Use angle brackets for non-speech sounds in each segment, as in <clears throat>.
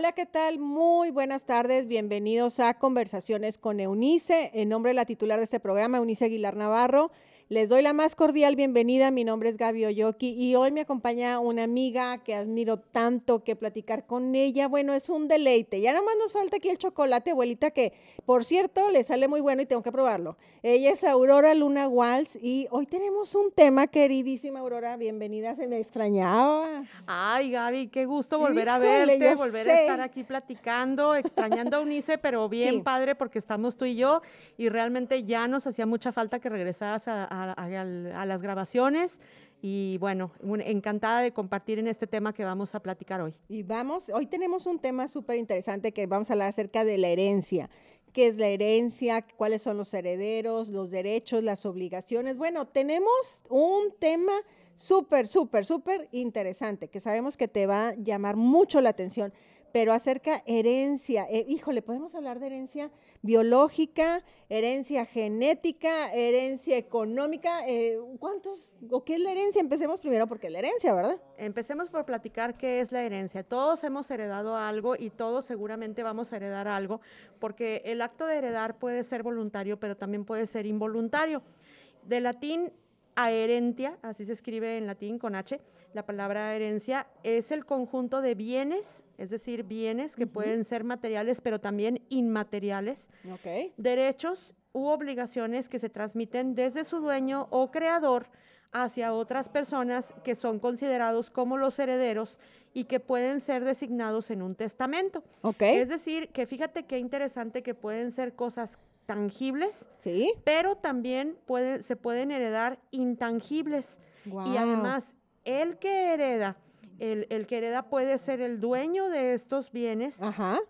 Hola, ¿qué tal? Muy buenas tardes. Bienvenidos a Conversaciones con Eunice. En nombre de la titular de este programa, Eunice Aguilar Navarro, les doy la más cordial bienvenida. Mi nombre es Gaby Oyoki y hoy me acompaña una amiga que admiro tanto que platicar con ella. Bueno, es un deleite. Ya nomás nos falta aquí el chocolate, abuelita, que por cierto le sale muy bueno y tengo que probarlo. Ella es Aurora Luna Walls y hoy tenemos un tema, queridísima Aurora. Bienvenida, se me extrañaba. Ay, Gaby, qué gusto volver a verte, volver a estar aquí platicando, extrañando a Unice, pero bien padre porque estamos tú y yo y realmente ya nos hacía mucha falta que regresaras a a, las grabaciones y bueno, encantada de compartir en este tema que vamos a platicar hoy. Y vamos, hoy tenemos un tema súper interesante que vamos a hablar acerca de la herencia. ¿Qué es la herencia? ¿Cuáles son los herederos? ¿Los derechos? ¿Las obligaciones? Bueno, tenemos un tema súper, súper, súper interesante que sabemos que te va a llamar mucho la atención pero acerca herencia. Eh, híjole, podemos hablar de herencia biológica, herencia genética, herencia económica. Eh, ¿Cuántos o qué es la herencia? Empecemos primero porque es la herencia, ¿verdad? Empecemos por platicar qué es la herencia. Todos hemos heredado algo y todos seguramente vamos a heredar algo, porque el acto de heredar puede ser voluntario, pero también puede ser involuntario. De latín Herentia, así se escribe en latín con H, la palabra herencia es el conjunto de bienes, es decir, bienes que pueden ser materiales, pero también inmateriales, derechos u obligaciones que se transmiten desde su dueño o creador hacia otras personas que son considerados como los herederos y que pueden ser designados en un testamento. Es decir, que fíjate qué interesante que pueden ser cosas tangibles, ¿Sí? pero también se pueden heredar intangibles. Y además, el que hereda, el, que hereda puede ser el dueño de estos bienes,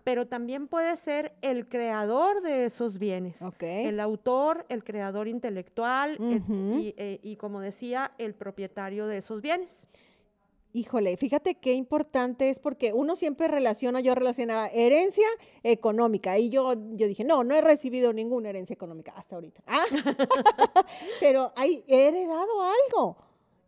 pero también puede ser el creador de esos bienes. El autor, el creador intelectual eh, y, como decía, el propietario de esos bienes. Híjole, fíjate qué importante es porque uno siempre relaciona, yo relacionaba herencia económica y yo, yo dije, no, no he recibido ninguna herencia económica hasta ahorita. <laughs> Ah, pero he heredado algo,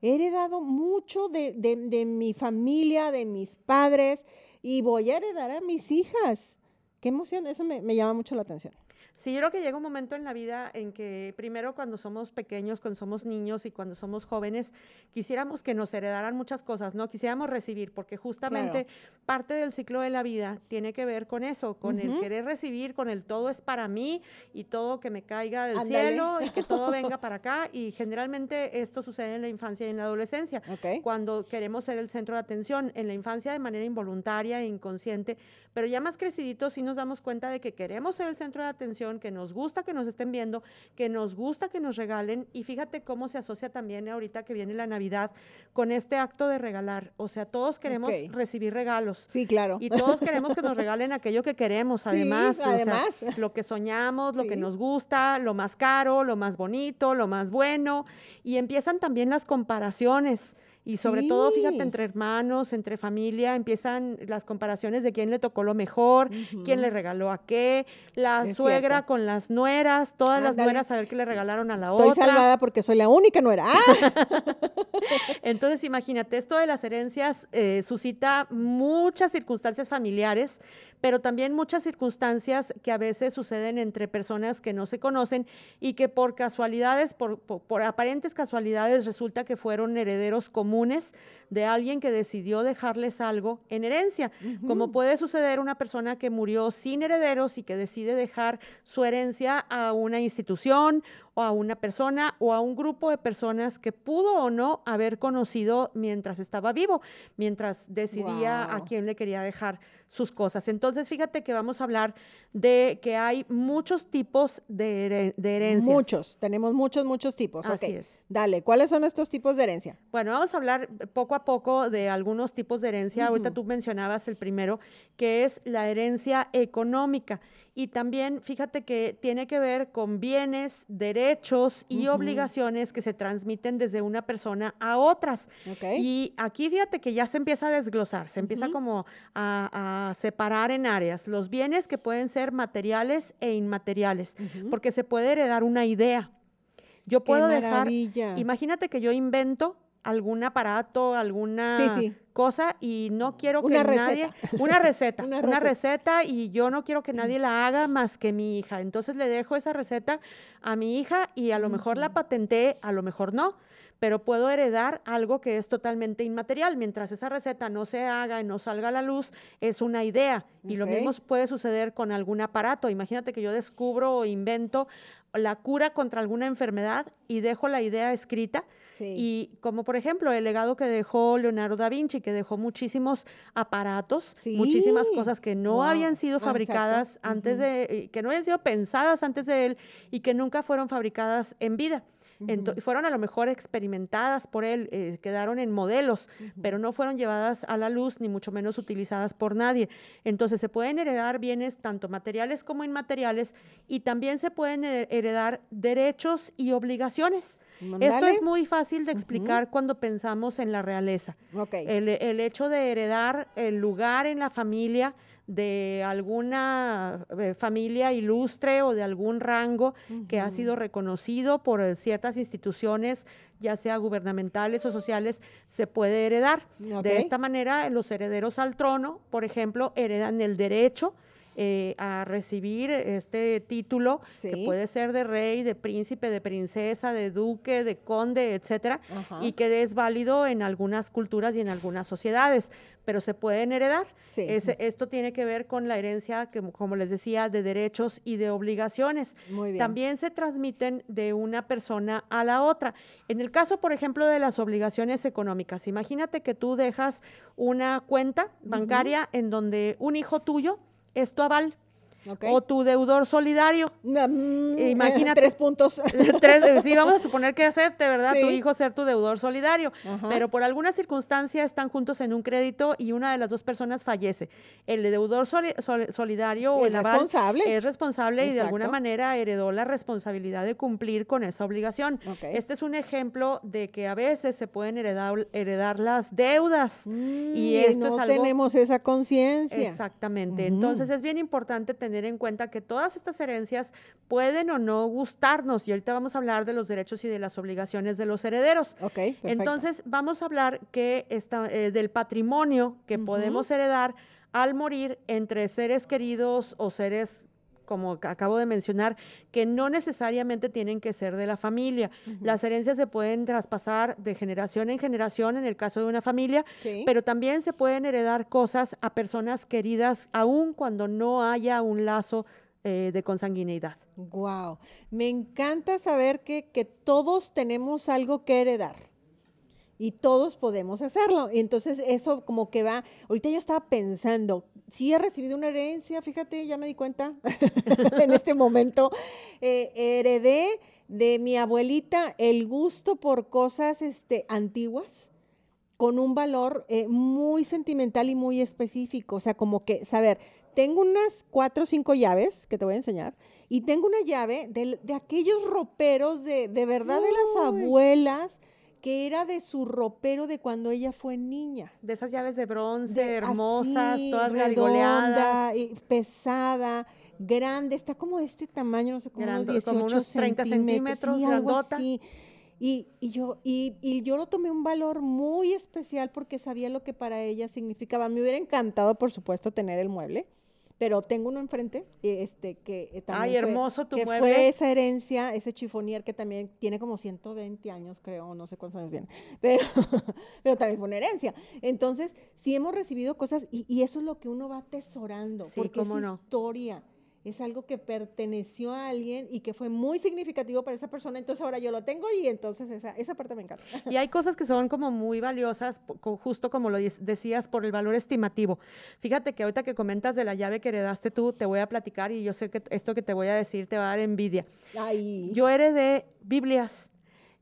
he heredado mucho de, mi familia, de mis padres y voy a heredar a mis hijas. Qué emoción, eso me llama mucho la atención. Sí, yo creo que llega un momento en la vida en que primero cuando somos pequeños, cuando somos niños y cuando somos jóvenes, quisiéramos que nos heredaran muchas cosas, ¿no? Quisiéramos recibir, porque justamente parte del ciclo de la vida tiene que ver con eso, con el querer recibir, con el todo es para mí y todo que me caiga del cielo y que todo <laughs> venga para acá. Y generalmente esto sucede en la infancia y en la adolescencia, cuando queremos ser el centro de atención, en la infancia de manera involuntaria e inconsciente, pero ya más creciditos sí nos damos cuenta de que queremos ser el centro de atención que nos gusta que nos estén viendo, que nos gusta que nos regalen. Y fíjate cómo se asocia también ahorita que viene la Navidad con este acto de regalar. O sea, todos queremos recibir regalos. Sí, claro. Y todos queremos que nos regalen aquello que queremos, además. además. lo que soñamos, lo que nos gusta, lo más caro, lo más bonito, lo más bueno. Y empiezan también las comparaciones. Y sobre todo, fíjate, entre hermanos, entre familia, empiezan las comparaciones de quién le tocó lo mejor, quién le regaló a qué, la suegra con las nueras, todas las nueras a ver qué le regalaron a la otra. Estoy salvada porque soy la única nuera. <laughs> ¡Ah! Entonces, imagínate, esto de las herencias eh, suscita muchas circunstancias familiares, pero también muchas circunstancias que a veces suceden entre personas que no se conocen y que por casualidades, por, por aparentes casualidades, resulta que fueron herederos comunes de alguien que decidió dejarles algo en herencia, como puede suceder una persona que murió sin herederos y que decide dejar su herencia a una institución o a una persona o a un grupo de personas que pudo o no haber conocido mientras estaba vivo, mientras decidía a quién le quería dejar sus cosas. Entonces, fíjate que vamos a hablar de que hay muchos tipos de, herencias. Muchos, tenemos muchos, muchos tipos. Así es. Dale, ¿cuáles son estos tipos de herencia? Bueno, vamos a hablar poco a poco de algunos tipos de herencia. Ahorita tú mencionabas el primero, que es la herencia económica. Y también, fíjate que tiene que ver con bienes, derechos y obligaciones que se transmiten desde una persona a otras. Y aquí fíjate que ya se empieza a desglosar, se empieza como a, separar en áreas los bienes que pueden ser materiales e inmateriales, porque se puede heredar una idea. Yo puedo dejar, imagínate que yo invento algún aparato, alguna Sí, sí. cosa y no quiero que Una nadie receta. una receta, <laughs> Una una, receta. receta y yo no quiero que nadie la haga más que mi hija. Entonces le dejo esa receta a mi hija y a lo mejor la patenté, a lo mejor no, pero puedo heredar algo que es totalmente inmaterial. Mientras esa receta no se haga y no salga a la luz, es una idea. Y lo mismo puede suceder con algún aparato. Imagínate que yo descubro o invento la cura contra alguna enfermedad y dejo la idea escrita. Sí. Y como por ejemplo el legado que dejó Leonardo da Vinci, que dejó muchísimos aparatos, Sí. muchísimas cosas que no Wow. habían sido Ah, fabricadas antes de, eh, que no habían sido pensadas antes de él y que nunca fueron fabricadas en vida. Fueron a lo mejor experimentadas por él, eh, quedaron en modelos, pero no fueron llevadas a la luz ni mucho menos utilizadas por nadie. Entonces se pueden heredar bienes tanto materiales como inmateriales y también se pueden he- heredar derechos y obligaciones. Esto es muy fácil de explicar cuando pensamos en la realeza. El, el hecho de heredar el lugar en la familia de alguna eh, familia ilustre o de algún rango que ha sido reconocido por eh, ciertas instituciones, ya sea gubernamentales o sociales, se puede heredar. De esta manera, los herederos al trono, por ejemplo, heredan el derecho eh, a recibir este título, Sí. que puede ser de rey, de príncipe, de princesa, de duque, de conde, etcétera, Ajá. y que es válido en algunas culturas y en algunas sociedades, pero se pueden heredar. Sí. Esto tiene que ver con la herencia, que, como les decía, de derechos y de obligaciones. Muy bien. También se transmiten de una persona a la otra. En el caso, por ejemplo, de las obligaciones económicas, imagínate que tú dejas una cuenta bancaria en donde un hijo tuyo es tu aval O tu deudor solidario. Mm, eh, Imagínate. Tres puntos. <laughs> Tres, eh, sí, vamos a suponer que acepte, ¿verdad? Tu hijo ser tu deudor solidario. Ajá. Pero por alguna circunstancia están juntos en un crédito y una de las dos personas fallece. El deudor soli- sol- solidario o el responsable. es responsable y de alguna manera heredó la responsabilidad de cumplir con esa obligación. Ok. Este es un ejemplo de que a veces se pueden heredar, heredar las deudas. Mm, y esto no es algo tenemos esa conciencia. Exactamente. Entonces es bien importante tener en cuenta que todas estas herencias pueden o no gustarnos y ahorita vamos a hablar de los derechos y de las obligaciones de los herederos. Ok, perfecto. Entonces vamos a hablar que esta, eh, del patrimonio que podemos heredar al morir entre seres queridos o seres como ac- acabo de mencionar, que no necesariamente tienen que ser de la familia. Las herencias se pueden traspasar de generación en generación en el caso de una familia, Sí. pero también se pueden heredar cosas a personas queridas aun cuando no haya un lazo eh, de consanguineidad. Wow. Me encanta saber que, que todos tenemos algo que heredar. Y todos podemos hacerlo. Entonces eso como que va, ahorita yo estaba pensando, sí he recibido una herencia, fíjate, ya me di cuenta <laughs> en este momento. Eh, heredé de mi abuelita el gusto por cosas este, antiguas con un valor eh, muy sentimental y muy específico. O sea, como que, saber, tengo unas cuatro o cinco llaves que te voy a enseñar y tengo una llave de, de aquellos roperos de, de verdad de las abuelas que era de su ropero de cuando ella fue niña. De esas llaves de bronce, De- hermosas, así, todas redonda, y pesada, grande, está como de este tamaño, no sé, como unos Grando- 18 como unos 30 centímetros, sí, algo así. Y, y yo, y, y yo lo tomé un valor muy especial porque sabía lo que para ella significaba. Me hubiera encantado, por supuesto, tener el mueble, pero tengo uno enfrente, este, que eh, también Ay, fue- hermoso tu que mueble. fue esa herencia, ese chifonier que también tiene como 120 años, creo, no sé cuántos años tiene, <laughs> pero, pero también fue una herencia. Entonces, sí hemos recibido cosas y, y eso es lo que uno va atesorando, Sí, porque es no. historia. Es algo que perteneció a alguien y que fue muy significativo para esa persona. Entonces ahora yo lo tengo y entonces esa, esa parte me encanta. <laughs> Y hay cosas que son como muy valiosas, justo como lo decías, por el valor estimativo. Fíjate que ahorita que comentas de la llave que heredaste tú, te voy a platicar y yo sé que esto que te voy a decir te va a dar envidia. Ay, Yo heredé Biblias.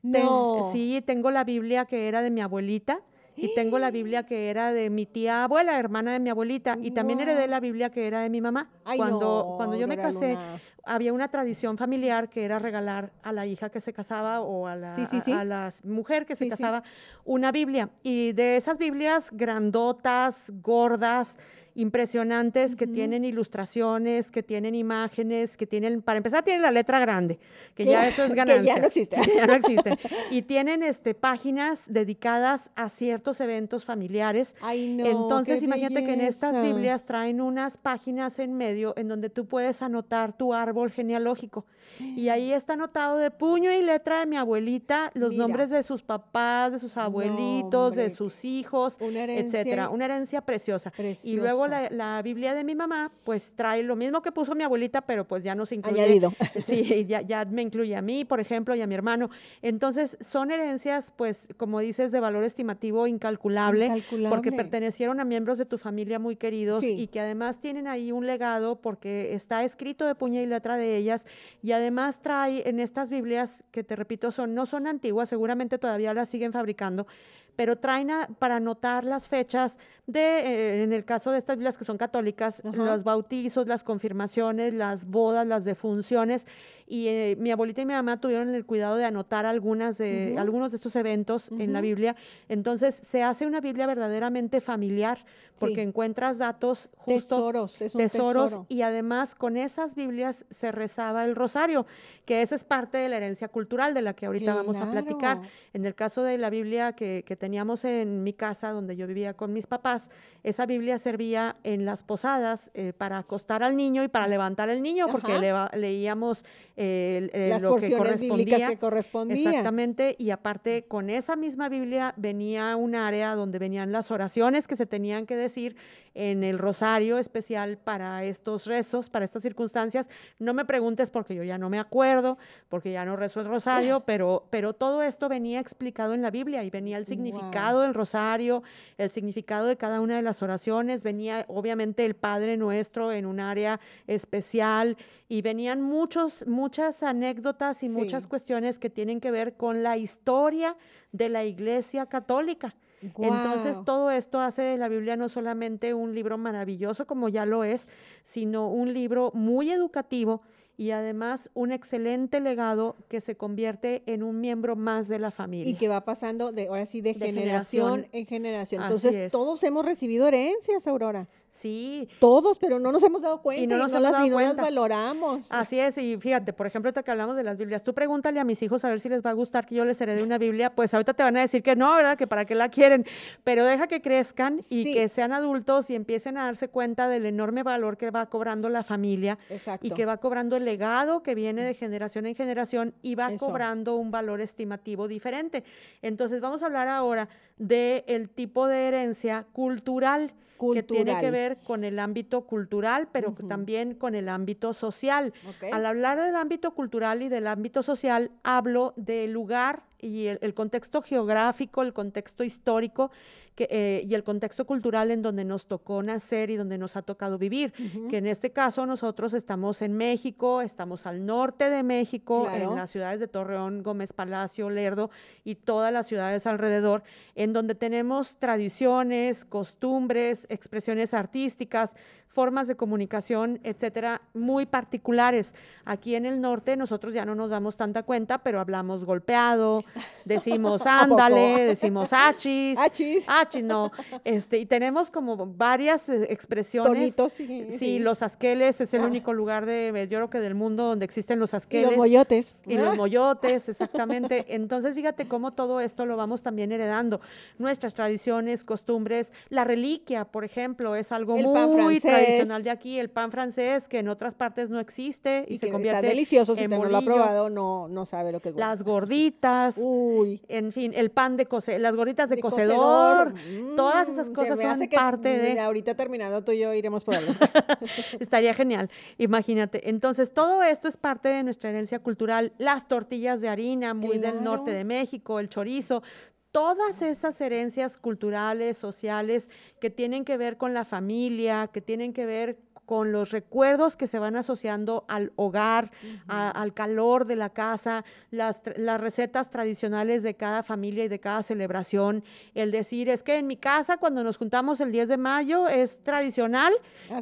Ten- No. sí, tengo la Biblia que era de mi abuelita y tengo la Biblia que era de mi tía abuela, hermana de mi abuelita, y también heredé la Biblia que era de mi mamá. Ay, cuando, no, cuando yo me casé, había una tradición familiar que era regalar a la hija que se casaba o a la, Sí, sí, a- sí. a la mujer que se casaba una Biblia. Y de esas Biblias grandotas, gordas, impresionantes que tienen ilustraciones, que tienen imágenes, que tienen, para empezar, tienen la letra grande, que ya eso es <laughs> ganancia. <laughs> Que ya no existe. ya no existen. Y tienen este, páginas dedicadas a ciertos eventos familiares. Ay, no, Entonces, imagínate que en estas. Biblias traen unas páginas en medio en donde tú puedes anotar tu árbol genealógico. Y ahí <gasps> está anotado de puño y letra de mi abuelita los Mira. nombres de sus papás, de sus abuelitos, de sus hijos, Una etcétera. herencia Una herencia preciosa. Y luego la, la Biblia de mi mamá, pues trae lo mismo que puso mi abuelita, pero pues ya nos incluye. Añadido. <laughs> Sí, ya, ya me incluye a mí, por ejemplo, y a mi hermano. Entonces, son herencias, pues, como dices, de valor estimativo incalculable, porque Incalculable. pertenecieron a miembros de tu familia muy queridos Sí. y que además tienen ahí un legado porque está escrito de puña y letra de ellas y además trae en estas Biblias que te repito son no son antiguas, seguramente todavía las siguen fabricando, pero traen a- para anotar las fechas de, eh, en el caso de estas Biblias que son católicas, Ajá. los bautizos, las confirmaciones, las bodas, las defunciones. Y eh, mi abuelita y mi mamá tuvieron el cuidado de anotar algunas de, algunos de estos eventos en la Biblia. Entonces se hace una Biblia verdaderamente familiar porque Sí. encuentras datos justo Tesoros, es un tesoros tesoro. y además con esas Biblias se rezaba el rosario, que esa es parte de la herencia cultural de la que ahorita vamos a platicar. En el caso de la Biblia que, que teníamos en mi casa, donde yo vivía con mis papás, esa Biblia servía en las posadas eh, para acostar al niño y para levantar al niño, porque leíamos eh, eh, Las lo que bíblicas correspondía. que. Exactamente, y aparte con esa misma Biblia venía un área donde venían las oraciones que se tenían que decir en el rosario especial para estos rezos, para estas circunstancias. No me preguntes porque yo ya no me acuerdo, porque ya no rezo el rosario, <clears throat> pero, pero todo esto venía explicado en la Biblia y venía el significado del rosario, el significado de cada una de las oraciones, venía obviamente el Padre Nuestro en un área especial y venían muchos, muchas anécdotas y Sí. muchas cuestiones que tienen que ver con la historia de la Iglesia Católica. Entonces, todo esto hace de la Biblia no solamente un libro maravilloso, como ya lo es, sino un libro muy educativo y además un excelente legado que se convierte en un miembro más de la familia. Y que va pasando de ahora sí de, De generación, generación. en generación. Entonces, es. todos hemos recibido herencias, Aurora. Sí, Todos, pero no nos hemos dado cuenta y, no nos no, hemos las, dado valoramos. Así es, y fíjate, por ejemplo, ahorita que hablamos de las Biblias, tú pregúntale a mis hijos a ver si les va a gustar que yo les herede una Biblia, pues ahorita te van a decir que no, ¿verdad? Que para qué la quieren, pero deja que crezcan y Sí. que sean adultos y empiecen a darse cuenta del enorme valor que va cobrando la familia Exacto. y que va cobrando el legado que viene de generación en generación y va Eso. cobrando un valor estimativo diferente. Entonces, vamos a hablar ahora del el tipo de herencia cultural que tiene que Cultural. ver con el ámbito cultural, pero también con el ámbito social. Al hablar del ámbito cultural y del ámbito social, hablo del lugar y el, el contexto geográfico, el contexto histórico que, eh, y el contexto cultural en donde nos tocó nacer y donde nos ha tocado vivir. Que en este caso nosotros estamos en México, estamos al norte de México, Claro. en las ciudades de Torreón, Gómez Palacio, Lerdo y todas las ciudades alrededor, en donde tenemos tradiciones, costumbres, expresiones artísticas, formas de comunicación, etcétera, muy particulares. Aquí en el norte nosotros ya no nos damos tanta cuenta, pero hablamos golpeado, decimos <laughs> ándale, decimos achis. Achis. Achis, no. Este, y tenemos como varias eh, expresiones. Tonitos, sí, Sí, sí. los asqueles es el único lugar de, yo creo que del mundo donde existen los y asqueles. los moyotes. Y los moyotes, <laughs> exactamente. Entonces, fíjate cómo todo esto lo vamos también heredando. Nuestras tradiciones, costumbres, la reliquia, por ejemplo, es algo El muy tradicional de aquí. El pan francés, que en otras partes no existe y, y se que convierte está delicioso. Si en usted no lo ha probado, no, no sabe lo que es. Las gorditas. Uy. En fin, el pan de coce, las gorditas de, de cocedor, cocedor. todas esas Mm, cosas son que parte de... ahorita terminando tú y yo iremos por algo. <laughs> Estaría genial, imagínate. Entonces, todo esto es parte de nuestra herencia cultural. Las tortillas de harina, muy del norte de México, el chorizo, todas esas herencias culturales, sociales, que tienen que ver con la familia, que tienen que ver con los recuerdos que se van asociando al hogar, a- al calor de la casa, las, recetas tradicionales de cada familia y de cada celebración. El decir, es que en mi casa cuando nos juntamos el 10 de mayo es tradicional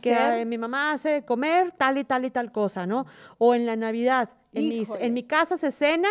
que eh, mi mamá hace comer tal y tal y tal cosa, ¿no? O en la Navidad, en, mis- Híjole. en mi casa se cena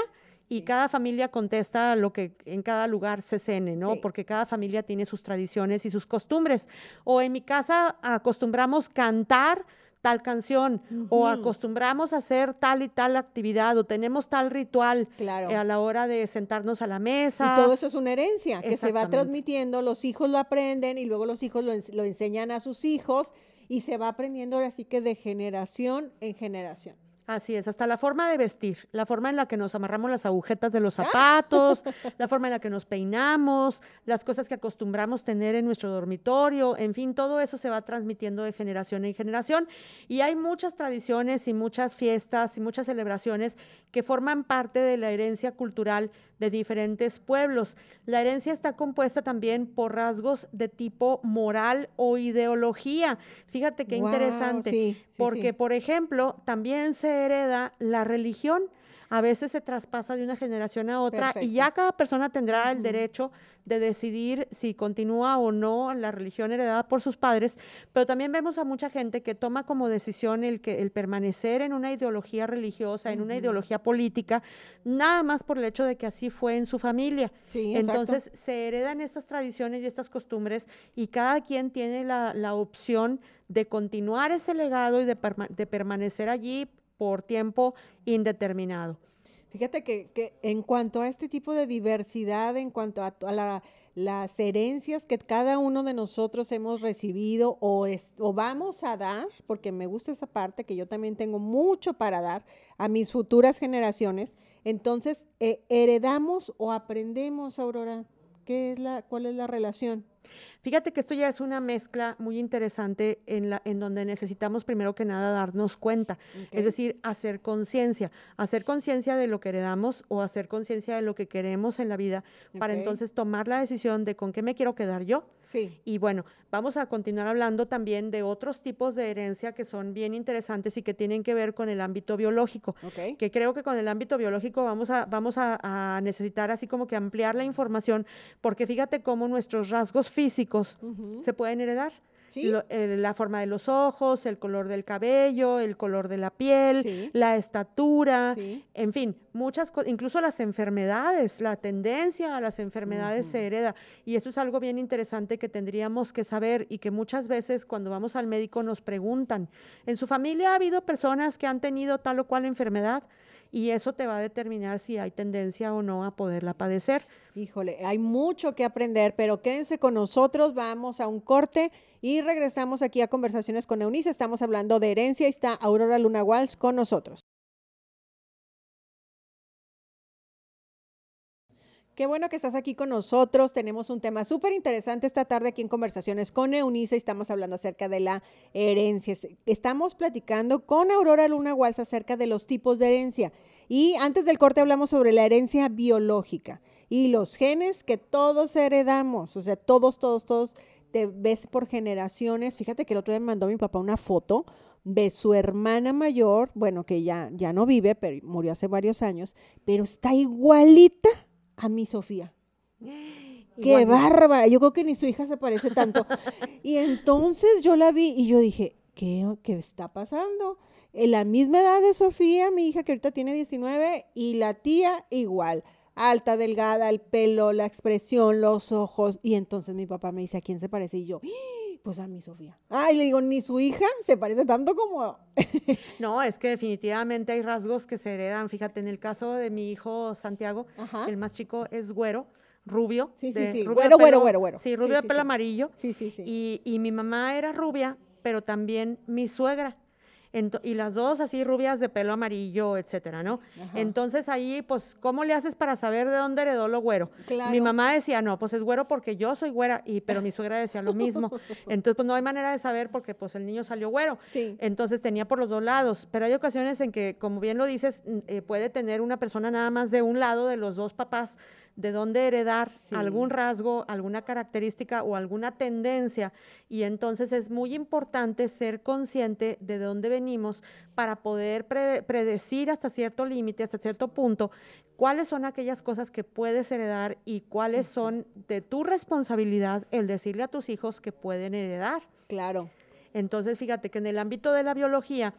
y cada familia contesta lo que en cada lugar se cene, ¿no? Porque cada familia tiene sus tradiciones y sus costumbres. O en mi casa acostumbramos cantar tal canción o acostumbramos a hacer tal y tal actividad o tenemos tal ritual claro. a la hora de sentarnos a la mesa. Y todo eso es una herencia que se va transmitiendo, los hijos lo aprenden y luego los hijos lo, lo enseñan a sus hijos y se va aprendiendo así que de generación en generación. Así es, hasta la forma de vestir, la forma en la que nos amarramos las agujetas de los zapatos, <laughs> la forma en la que nos peinamos, las cosas que acostumbramos tener en nuestro dormitorio, en fin, todo eso se va transmitiendo de generación en generación. Y hay muchas tradiciones y muchas fiestas y muchas celebraciones que forman parte de la herencia cultural de diferentes pueblos. La herencia está compuesta también por rasgos de tipo moral o ideología. Fíjate qué interesante, porque por ejemplo, también se hereda la religión. A veces se traspasa de una generación a otra y ya cada persona tendrá el derecho de decidir si continúa o no la religión heredada por sus padres, pero también vemos a mucha gente que toma como decisión el, que, el permanecer en una ideología religiosa, en una ideología política, nada más por el hecho de que así fue en su familia. Entonces se heredan estas tradiciones y estas costumbres y cada quien tiene la, la opción de continuar ese legado y de, de permanecer allí por tiempo indeterminado. Fíjate que, en cuanto a este tipo de diversidad, en cuanto a, las herencias que cada uno de nosotros hemos recibido o, vamos a dar, porque me gusta esa parte, que yo también tengo mucho para dar a mis futuras generaciones, entonces eh, heredamos o aprendemos, Aurora, ¿qué es la, ¿cuál es la relación? Fíjate que esto ya es una mezcla muy interesante en, la, en donde necesitamos primero que nada darnos cuenta, es decir, hacer conciencia, hacer conciencia de lo que heredamos o hacer conciencia de lo que queremos en la vida para entonces tomar la decisión de con qué me quiero quedar yo. Sí. Y bueno, vamos a continuar hablando también de otros tipos de herencia que son bien interesantes y que tienen que ver con el ámbito biológico, que creo que con el ámbito biológico vamos a, vamos a, a necesitar así como que ampliar la información, porque fíjate cómo nuestros rasgos físicos se pueden heredar. la forma de los ojos, el color del cabello, el color de la piel, la estatura, en fin, muchas cosas, incluso las enfermedades, la tendencia a las enfermedades se hereda. Y eso es algo bien interesante que tendríamos que saber y que muchas veces cuando vamos al médico nos preguntan, ¿en su familia ha habido personas que han tenido tal o cual enfermedad? Y eso te va a determinar si hay tendencia o no a poderla padecer. Híjole, hay mucho que aprender, pero quédense con nosotros, vamos a un corte y regresamos aquí a Conversaciones con Eunice. Estamos hablando de herencia y está Aurora Luna Walsh con nosotros. Qué bueno que estás aquí con nosotros. Tenemos un tema súper interesante esta tarde aquí en Conversaciones con Eunice. Estamos hablando acerca de la herencia. Estamos platicando con Aurora Luna Walsh acerca de los tipos de herencia. Y antes del corte hablamos sobre la herencia biológica y los genes que todos heredamos. O sea, todos, todos, todos te ves por generaciones. Fíjate que el otro día me mandó mi papá una foto de su hermana mayor, bueno, que ya, ya no vive, pero murió hace varios años, pero está igualita a mi Sofía. <gasps> Qué bárbara. Yo creo que ni su hija se parece tanto. <laughs> y entonces yo la vi y yo dije, ¿qué, qué está pasando? En la misma edad de Sofía, mi hija que ahorita tiene 19, y la tía igual. Alta, delgada, el pelo, la expresión, los ojos. Y entonces mi papá me dice, ¿a quién se parece? Y yo, pues a mi Sofía. Ay, le digo, ni su hija se parece tanto como... <laughs> no, es que definitivamente hay rasgos que se heredan. Fíjate, en el caso de mi hijo Santiago, el más chico es güero, rubio. Sí, sí, sí. güero, güero, güero, güero. Sí, rubio de pelo amarillo. Sí, sí, sí. Y, y mi mamá era rubia, pero también mi suegra y las dos así rubias de pelo amarillo, etcétera, ¿no? Entonces ahí, pues, ¿cómo le haces para saber de dónde heredó lo güero? Mi mamá decía, no, pues es güero porque yo soy güera, y, pero mi suegra decía lo mismo. <laughs> Entonces, pues no hay manera de saber porque pues el niño salió güero. Entonces tenía por los dos lados. Pero hay ocasiones en que, como bien lo dices, eh, puede tener una persona nada más de un lado de los dos papás de dónde heredar algún rasgo, alguna característica o alguna tendencia. Y entonces es muy importante ser consciente de dónde venimos para poder predecir hasta cierto límite, hasta cierto punto, cuáles son aquellas cosas que puedes heredar y cuáles son de tu responsabilidad el decirle a tus hijos que pueden heredar. Claro. Entonces, fíjate que en el ámbito de la biología,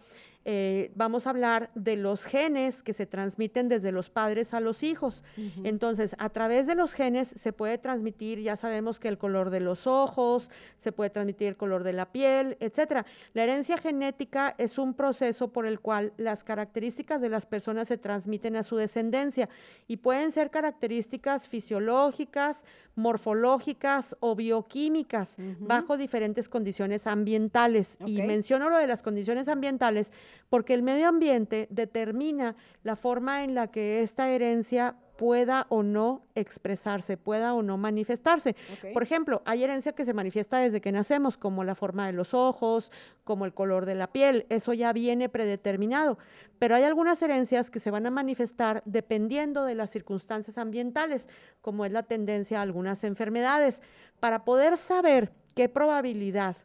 eh, vamos a hablar de los genes que se transmiten desde los padres a los hijos. Entonces, a través de los genes se puede transmitir, ya sabemos que el color de los ojos, se puede transmitir el color de la piel, etcétera. La herencia genética es un proceso por el cual las características de las personas se transmiten a su descendencia y pueden ser características fisiológicas, morfológicas o bioquímicas bajo diferentes condiciones ambientales. Y menciono lo de las condiciones ambientales porque el medio ambiente determina la forma en la que esta herencia pueda o no expresarse, pueda o no manifestarse. Por ejemplo, hay herencia que se manifiesta desde que nacemos, como la forma de los ojos, como el color de la piel, eso ya viene predeterminado, pero hay algunas herencias que se van a manifestar dependiendo de las circunstancias ambientales, como es la tendencia a algunas enfermedades. Para poder saber qué probabilidad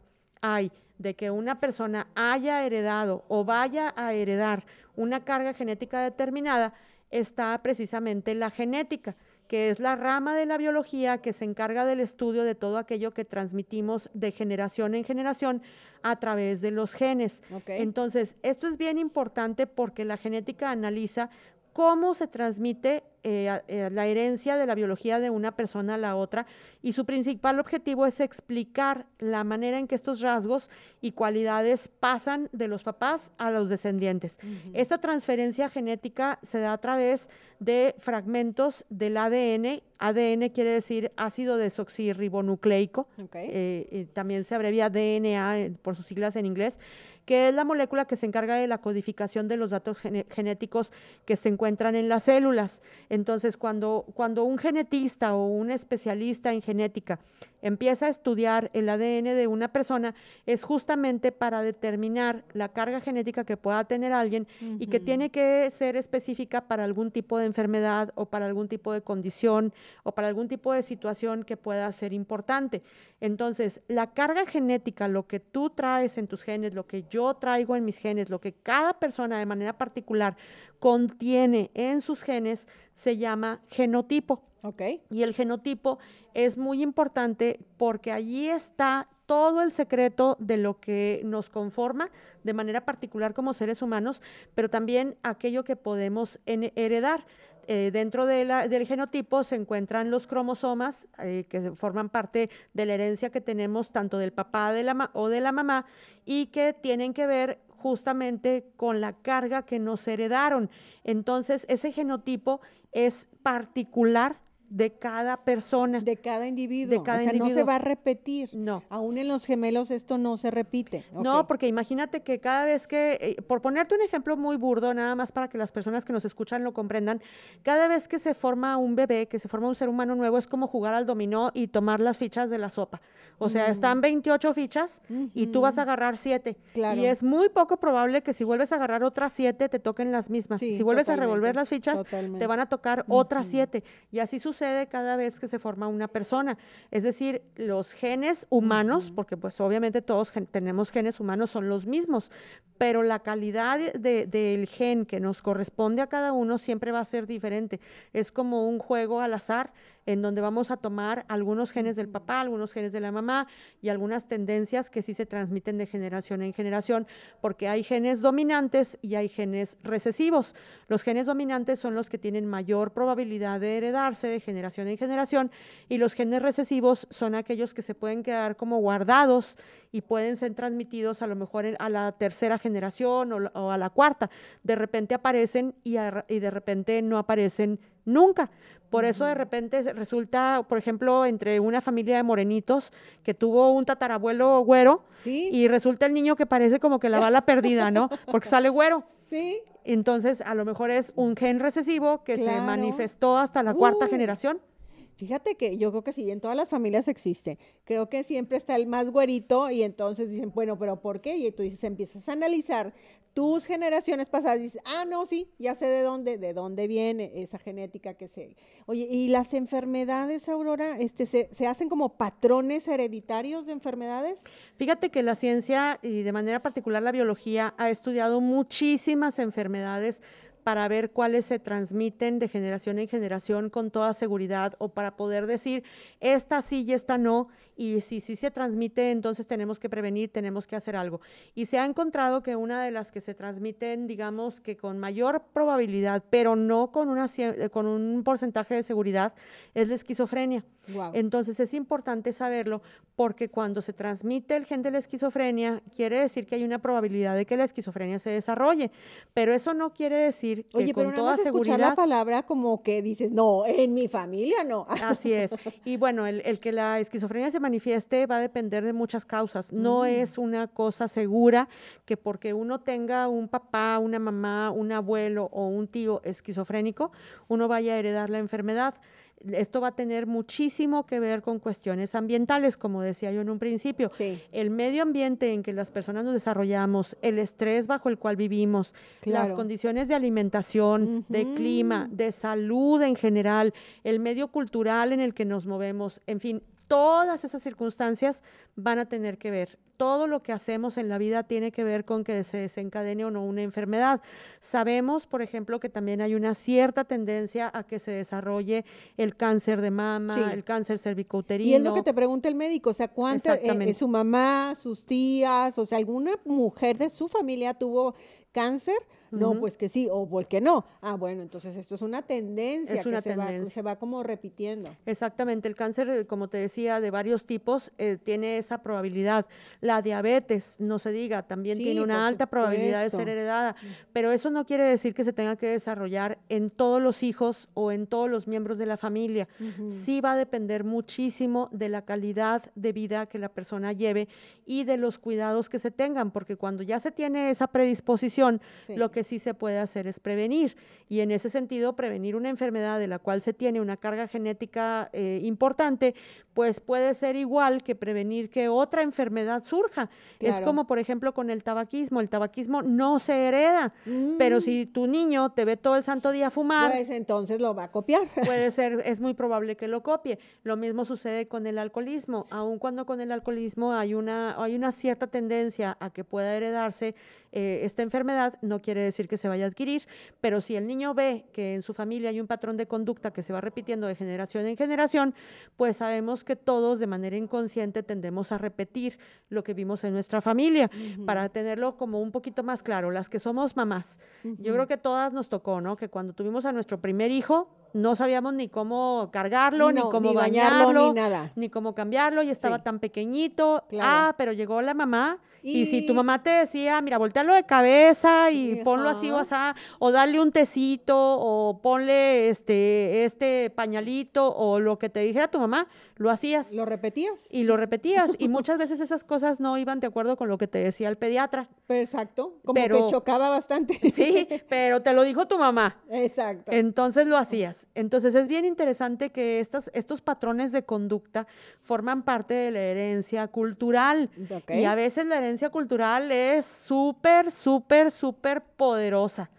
hay de que una persona haya heredado o vaya a heredar una carga genética determinada está precisamente la genética, que es la rama de la biología que se encarga del estudio de todo aquello que transmitimos de generación en generación a través de los genes. Entonces, esto es bien importante porque la genética analiza cómo se transmite eh, eh, la herencia de la biología de una persona a la otra y su principal objetivo es explicar la manera en que estos rasgos y cualidades pasan de los papás a los descendientes. Esta transferencia genética se da a través de fragmentos del ADN. ADN quiere decir ácido desoxirribonucleico, eh, también se abrevia DNA por sus siglas en inglés, que es la molécula que se encarga de la codificación de los datos genéticos que se encuentran en las células. Entonces, cuando, cuando un genetista o un especialista en genética empieza a estudiar el ADN de una persona, es justamente para determinar la carga genética que pueda tener alguien y que tiene que ser específica para algún tipo de enfermedad o para algún tipo de condición o para algún tipo de situación que pueda ser importante. Entonces, la carga genética, lo que tú traes en tus genes, lo que yo traigo en mis genes, lo que cada persona de manera particular contiene en sus genes se llama genotipo. Okay. Y el genotipo es muy importante porque allí está todo el secreto de lo que nos conforma de manera particular como seres humanos, pero también aquello que podemos heredar. Eh, dentro de del genotipo se encuentran los cromosomas eh, que forman parte de la herencia que tenemos tanto del papá de la o de la mamá y que tienen que ver justamente con la carga que nos heredaron. Entonces, ese genotipo es particular de cada persona. De cada individuo. De cada o sea, no se va a repetir. No. Aún en los gemelos esto no se repite. No, porque imagínate que cada vez que, eh, por ponerte un ejemplo muy burdo, nada más para que las personas que nos escuchan lo comprendan, cada vez que se forma un bebé, que se forma un ser humano nuevo, es como jugar al dominó y tomar las fichas de la sopa. O sea, están 28 fichas y tú vas a agarrar 7. Claro. Y es muy poco probable que si vuelves a agarrar otras 7 te toquen las mismas. si vuelves a revolver las fichas, te van a tocar otras 7. Y así sucede cada vez que se forma una persona. Es decir, los genes humanos, porque pues obviamente todos tenemos genes humanos, son los mismos, pero la calidad del gen que nos corresponde a cada uno siempre va a ser diferente. Es como un juego al azar en donde vamos a tomar algunos genes del papá, algunos genes de la mamá y algunas tendencias que sí se transmiten de generación en generación, porque hay genes dominantes y hay genes recesivos. Los genes dominantes son los que tienen mayor probabilidad de heredarse de generación en generación y los genes recesivos son aquellos que se pueden quedar como guardados y pueden ser transmitidos a lo mejor a la tercera generación o, a la cuarta. De repente aparecen y, de repente no aparecen nunca. Por eso de repente resulta, por ejemplo, entre una familia de morenitos que tuvo un tatarabuelo güero y resulta el niño que parece como que la bala <laughs> perdida, ¿no? Porque sale güero. Sí. Entonces, a lo mejor es un gen recesivo que se manifestó hasta la cuarta generación. Fíjate que yo creo que sí, en todas las familias existe. Creo que siempre está el más güerito y entonces dicen, bueno, pero ¿por qué? Y tú dices, empiezas a analizar tus generaciones pasadas, dices, ah, no, sí, ya sé de dónde, de dónde viene esa genética que se... Oye, ¿y las enfermedades, Aurora, este, se, se hacen como patrones hereditarios de enfermedades? Fíjate que la ciencia y de manera particular la biología ha estudiado muchísimas enfermedades para ver cuáles se transmiten de generación en generación con toda seguridad o para poder decir, esta sí y esta no, y si sí se transmite, entonces tenemos que prevenir, tenemos que hacer algo. Y se ha encontrado que una de las que se transmiten, digamos que con mayor probabilidad, pero no con, una, con un porcentaje de seguridad, es la esquizofrenia. Entonces es importante saberlo porque cuando se transmite el gen de la esquizofrenia, quiere decir que hay una probabilidad de que la esquizofrenia se desarrolle, pero eso no quiere decir que Oye, con pero toda seguridad... escuchar la palabra como que dices, no, en mi familia no. <laughs> Así es. Y bueno, el, el, que la esquizofrenia se manifieste va a depender de muchas causas. No Mm. es una cosa segura que porque uno tenga un papá, una mamá, un abuelo o un tío esquizofrénico, uno vaya a heredar la enfermedad. Esto va a tener muchísimo que ver con cuestiones ambientales, como decía yo en un principio. Sí. El medio ambiente en que las personas nos desarrollamos, el estrés bajo el cual vivimos, las condiciones de alimentación, de clima, de salud en general, el medio cultural en el que nos movemos, en fin, todas esas circunstancias van a tener que ver. Todo lo que hacemos en la vida tiene que ver con que se desencadene o no una enfermedad. Sabemos, por ejemplo, que también hay una cierta tendencia a que se desarrolle el cáncer de mama, Sí. el cáncer cervicouterino. Y es lo que te pregunta el médico, o sea, ¿cuánta, eh, su mamá, sus tías, o sea, alguna mujer de su familia tuvo cáncer? No, pues que sí, o pues que no. Ah, bueno, entonces esto es una tendencia Es que una se, Va, tendencia. se va como repitiendo. Exactamente, el cáncer, eh, como te decía, de varios tipos, eh, tiene esa probabilidad. La diabetes, no se diga, también Sí, tiene una alta probabilidad de ser heredada, pero eso no quiere decir que se tenga que desarrollar en todos los hijos o en todos los miembros de la familia. Sí va a depender muchísimo de la calidad de vida que la persona lleve y de los cuidados que se tengan, porque cuando ya se tiene esa predisposición, Sí. lo que sí se puede hacer es prevenir. Y en ese sentido, prevenir una enfermedad de la cual se tiene una carga genética eh, importante, pues puede ser igual que prevenir que otra enfermedad surja. Es como, por ejemplo, con el tabaquismo. El tabaquismo no se hereda, pero si tu niño te ve todo el santo día fumar, Pues entonces lo va a copiar. puede <laughs> ser, es muy probable que lo copie. Lo mismo sucede con el alcoholismo. Aun cuando con el alcoholismo hay una, hay una cierta tendencia a que pueda heredarse eh, esta enfermedad, no quiere decir que se vaya a adquirir, pero si el niño ve que en su familia hay un patrón de conducta que se va repitiendo de generación en generación, pues sabemos que todos de manera inconsciente tendemos a repetir lo que vimos en nuestra familia, para tenerlo como un poquito más claro, las que somos mamás. Yo creo que todas nos tocó, ¿no? Que cuando tuvimos a nuestro primer hijo, no sabíamos ni cómo cargarlo, ni cómo ni bañarlo, bañarlo, ni nada. ni cómo cambiarlo, y estaba Sí. tan pequeñito. Claro. Ah, pero llegó la mamá, y, si tu mamá te decía, mira, voltealo de cabeza y ponlo así o asá, o dale un tecito, o ponle este, este pañalito, o lo que te dijera tu mamá, lo hacías ¿Lo repetías? y lo repetías. y muchas veces esas cosas no iban de acuerdo con lo que te decía el pediatra. Exacto. Como Pero- que chocaba bastante. <laughs> Sí, pero te lo dijo tu mamá. Exacto. Entonces lo hacías. Entonces es bien interesante que estas, estos patrones de conducta forman parte de la herencia cultural. Y a veces la herencia cultural es súper, súper, súper poderosa.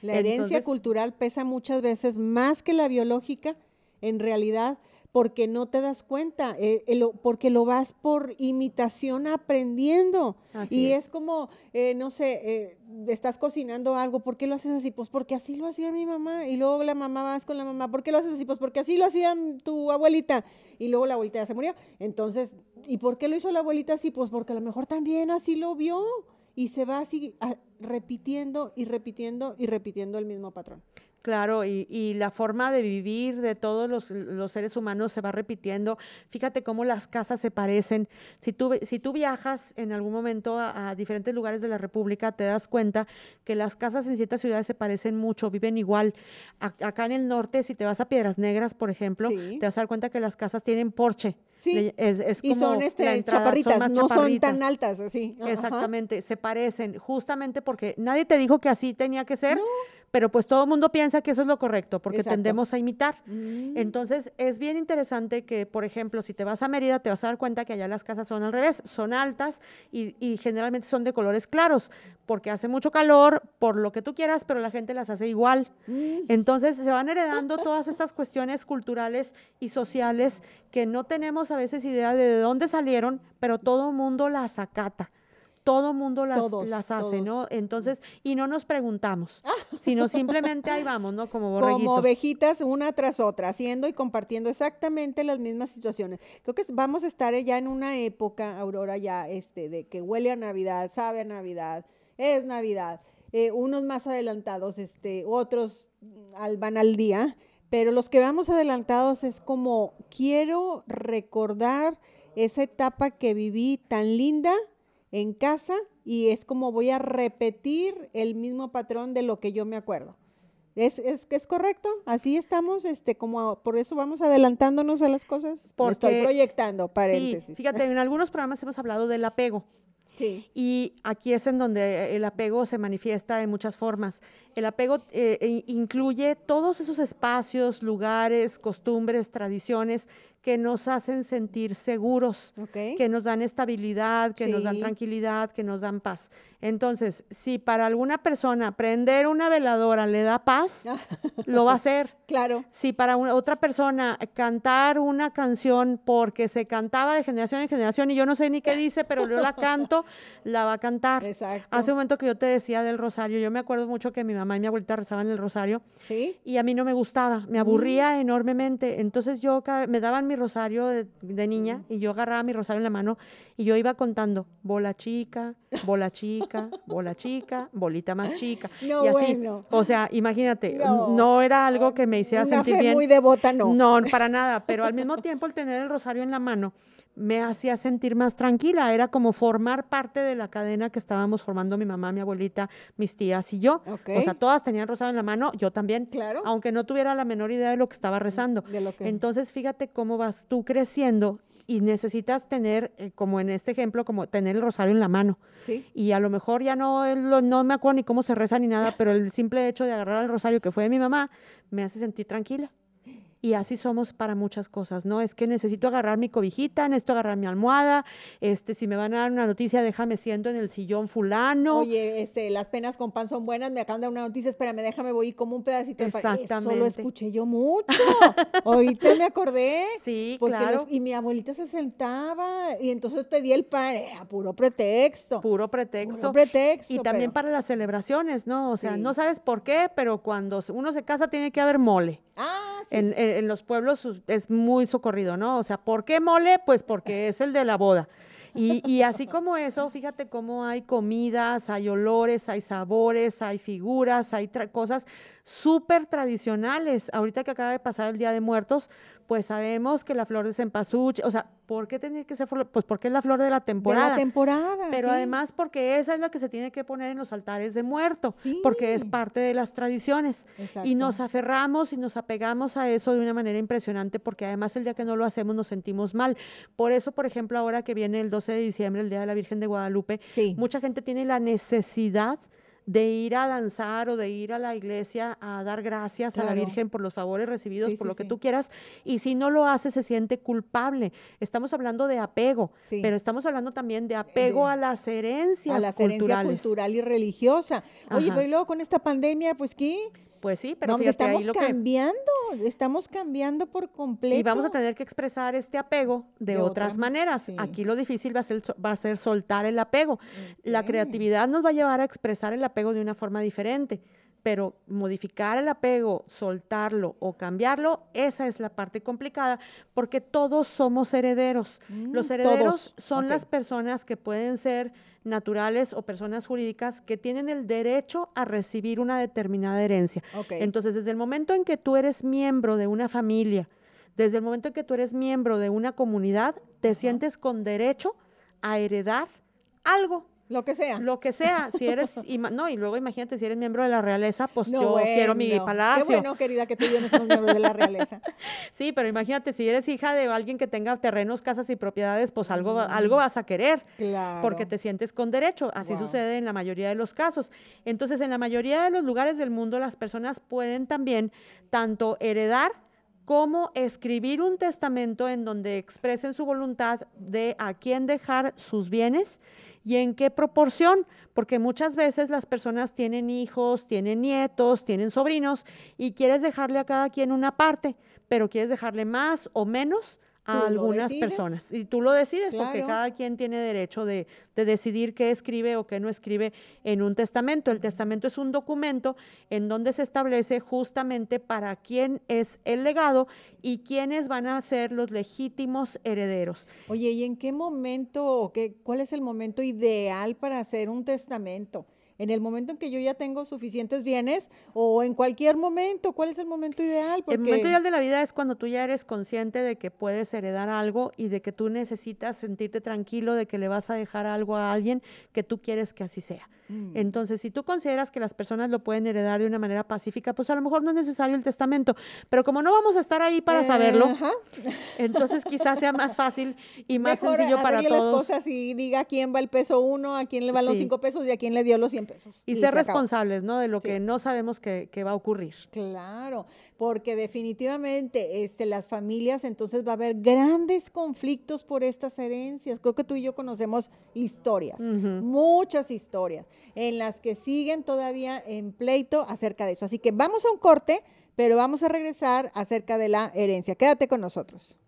La herencia Entonces- cultural pesa muchas veces más que la biológica, en realidad, porque no te das cuenta, eh, eh, lo- porque lo vas por imitación aprendiendo. Así y es. es, como, eh, no sé, estás cocinando algo, ¿por qué lo haces así? Pues porque así lo hacía mi mamá. Y luego la mamá vas con la mamá, ¿por qué lo haces así? Pues porque así lo hacía tu abuelita. Y luego la abuelita ya se murió. Entonces, ¿y por qué lo hizo la abuelita así? Pues porque a lo mejor también así lo vio. Y se va así ah, repitiendo y repitiendo y repitiendo el mismo patrón. Claro, y, y la forma de vivir de todos los, los seres humanos se va repitiendo. Fíjate cómo las casas se parecen. Si tú, si tú viajas en algún momento a, a diferentes lugares de la República, te das cuenta que las casas en ciertas ciudades se parecen mucho, viven igual. A- acá en el norte, si te vas a Piedras Negras, por ejemplo, Sí. te vas a dar cuenta que las casas tienen porche. Sí, es- es y como son este, entrada, chaparritas, no son tan altas así. Ajá. Exactamente, se parecen, justamente porque nadie te dijo que así tenía que ser, pero pues todo el mundo piensa que eso es lo correcto, porque Exacto. tendemos a imitar. Mm. Entonces, es bien interesante que, por ejemplo, si te vas a Mérida, te vas a dar cuenta que allá las casas son al revés, son altas y, y generalmente son de colores claros, porque hace mucho calor, por lo que tú quieras, pero la gente las hace igual. Mm. Entonces, se van heredando todas estas cuestiones culturales y sociales que no tenemos a veces idea de de dónde salieron, pero todo mundo las acata. Todo mundo las, Todos, las hace, ¿no? Entonces, y no nos preguntamos, <laughs> sino simplemente ahí vamos, ¿no? Como borreguitos. Como ovejitas una tras otra, haciendo y compartiendo exactamente las mismas situaciones. Creo que vamos a estar ya en una época, Aurora, ya este, de que huele a Navidad, sabe a Navidad, es Navidad. Eh, unos más adelantados, este, otros mm, al, van al día, pero los que vamos adelantados es como quiero recordar esa etapa que viví tan linda en casa y es como voy a repetir el mismo patrón de lo que yo me acuerdo. ¿Es, es, es correcto? Así estamos, este, como por eso vamos adelantándonos a las cosas. Me Porque- estoy proyectando, paréntesis. Sí, fíjate, en algunos programas hemos hablado del apego. Sí. Y aquí es en donde el apego se manifiesta de muchas formas. El apego eh, eh, incluye todos esos espacios, lugares, costumbres, tradiciones que nos hacen sentir seguros, Ok. que nos dan estabilidad, que nos dan Sí. tranquilidad, que nos dan paz. Entonces, si para alguna persona prender una veladora le da paz, <laughs> lo va a hacer. Claro. Si para una- otra persona cantar una canción porque se cantaba de generación en generación y yo no sé ni qué dice, pero yo la canto, <laughs> la va a cantar. Exacto. Hace un momento que yo te decía del rosario, yo me acuerdo mucho que mi mamá y mi abuelita rezaban el rosario ¿Sí? y a mí no me gustaba, me Mm. aburría enormemente. Entonces yo me daban mi rosario de, de niña y yo agarraba mi rosario en la mano y yo iba contando bola chica, bola chica, <laughs> bola chica, bolita más chica. No, y así. bueno. O sea, imagínate, No. no, era algo que me hiciera Una sentir fe bien. muy devota, no. No, para nada, pero al mismo tiempo el tener el rosario en la mano me hacía sentir más tranquila, era como formar parte de la cadena que estábamos formando mi mamá, mi abuelita, mis tías y yo. Ok. O sea, todas tenían rosario en la mano, yo también. Claro. Aunque no tuviera la menor idea de lo que estaba rezando. De lo que- Entonces, fíjate cómo vas tú creciendo y necesitas tener, eh, como en este ejemplo, como tener el rosario en la mano. Sí. Y a lo mejor ya no, lo- no me acuerdo ni cómo se reza ni nada, pero el simple hecho de agarrar el rosario que fue de mi mamá me hace sentir tranquila. Y así somos para muchas cosas, ¿no? Es que necesito agarrar mi cobijita, necesito agarrar mi almohada, este, si me van a dar una noticia, déjame siento en el sillón fulano. Oye, este, las penas con pan son buenas, me acaban de dar una noticia, espérame, déjame, voy como un pedacito de pan. Eso lo Exactamente. escuché yo mucho. Ahorita me acordé. <laughs> Sí, porque claro. los- y mi abuelita se sentaba y entonces pedía el pan, era puro pretexto. Puro pretexto. Puro pretexto, Y también pero- para las celebraciones, ¿no? O sea, Sí. no sabes por qué, pero cuando uno se casa tiene que haber mole. Ah, En, en- los pueblos es muy socorrido, ¿no? O sea, ¿por qué mole? Pues porque es el de la boda. Y, y así como eso, fíjate cómo hay comidas, hay olores, hay sabores, hay figuras, hay cosas súper tradicionales. Ahorita que acaba de pasar el Día de Muertos, pues sabemos que la flor de cempasúchil, o sea, ¿por qué tiene que ser flor? Pues porque es la flor de la de temporada. la temporada. Pero sí. además porque esa es la que se tiene que poner en los altares de muerto, porque es Sí. parte de las tradiciones. Y Exacto. nos aferramos y nos apegamos a eso de una manera impresionante, porque además el día que no lo hacemos nos sentimos mal. Por eso, por ejemplo, ahora que viene el 12 de diciembre, el Día de la Virgen de Guadalupe, Sí. mucha gente tiene la necesidad de ir a danzar o de ir a la iglesia a dar gracias a la. Virgen por los favores recibidos, Sí, por sí, lo que sí. tú quieras, y si no lo hace se siente culpable. Estamos hablando de apego, pero estamos hablando también de apego De- a las herencias a la herencia culturales. cultural y religiosa. Oye, Ajá. pero y luego con esta pandemia, pues qué? Pues sí, pero fíjate ahí estamos lo que cambiando, estamos cambiando por completo. y vamos a tener que expresar este apego de, De otras otra- maneras. sí. Aquí lo difícil va a ser va a ser soltar el apego. La creatividad nos va a llevar a expresar el apego de una forma diferente, pero modificar el apego, soltarlo o cambiarlo, esa es la parte complicada, porque todos somos herederos. Los Mm, herederos todos, son las personas que pueden ser naturales o personas jurídicas que tienen el derecho a recibir una determinada herencia. Entonces, desde el momento en que tú eres miembro de una familia, desde el momento en que tú eres miembro de una comunidad, te sientes con derecho a heredar algo. Lo que sea. Lo que sea, si eres, <laughs> no, y luego imagínate, si eres miembro de la realeza, pues No, yo quiero mi palacio. Qué bueno, querida, que tú y yo no somos miembros de la realeza. <laughs> Sí, pero imagínate, si eres hija de alguien que tenga terrenos, casas y propiedades, pues algo, va- algo vas a querer. Claro. Porque te sientes con derecho. Así Wow. sucede en la mayoría de los casos. Entonces, en la mayoría de los lugares del mundo, las personas pueden también tanto heredar como escribir un testamento en donde expresen su voluntad de a quién dejar sus bienes y en qué proporción, porque muchas veces las personas tienen hijos, tienen nietos, tienen sobrinos y quieres dejarle a cada quien una parte, pero quieres dejarle más o menos a algunas personas. Y tú lo decides porque cada quien tiene derecho de, de, decidir qué escribe o qué no escribe en un testamento. El testamento es un documento en donde se establece justamente para quién es el legado y quiénes van a ser los legítimos herederos. Oye, ¿y en qué momento o qué, cuál es el momento ideal para hacer un testamento? En el momento en que yo ya tengo suficientes bienes o en cualquier momento, ¿cuál es el momento ideal? El momento ideal de la vida es cuando tú ya eres consciente de que puedes heredar algo y de que tú necesitas sentirte tranquilo de que le vas a dejar algo a alguien que tú quieres que así sea. Mm. Entonces, si tú consideras que las personas lo pueden heredar de una manera pacífica, pues a lo mejor no es necesario el testamento, pero como no vamos a estar ahí para eh, saberlo, <laughs> entonces quizás sea más fácil y más sencillo para todos. las cosas y diga a quién va el peso uno, a quién le van los cinco pesos y a quién le dio los 100 pesos. Y, ser responsables, ¿no? De lo que no sabemos que, va a ocurrir. Claro, porque definitivamente este, las familias, entonces va a haber grandes conflictos por estas herencias. Creo que tú y yo conocemos historias, muchas historias, en las que siguen todavía en pleito acerca de eso. Así que vamos a un corte, pero vamos a regresar acerca de la herencia. Quédate con nosotros.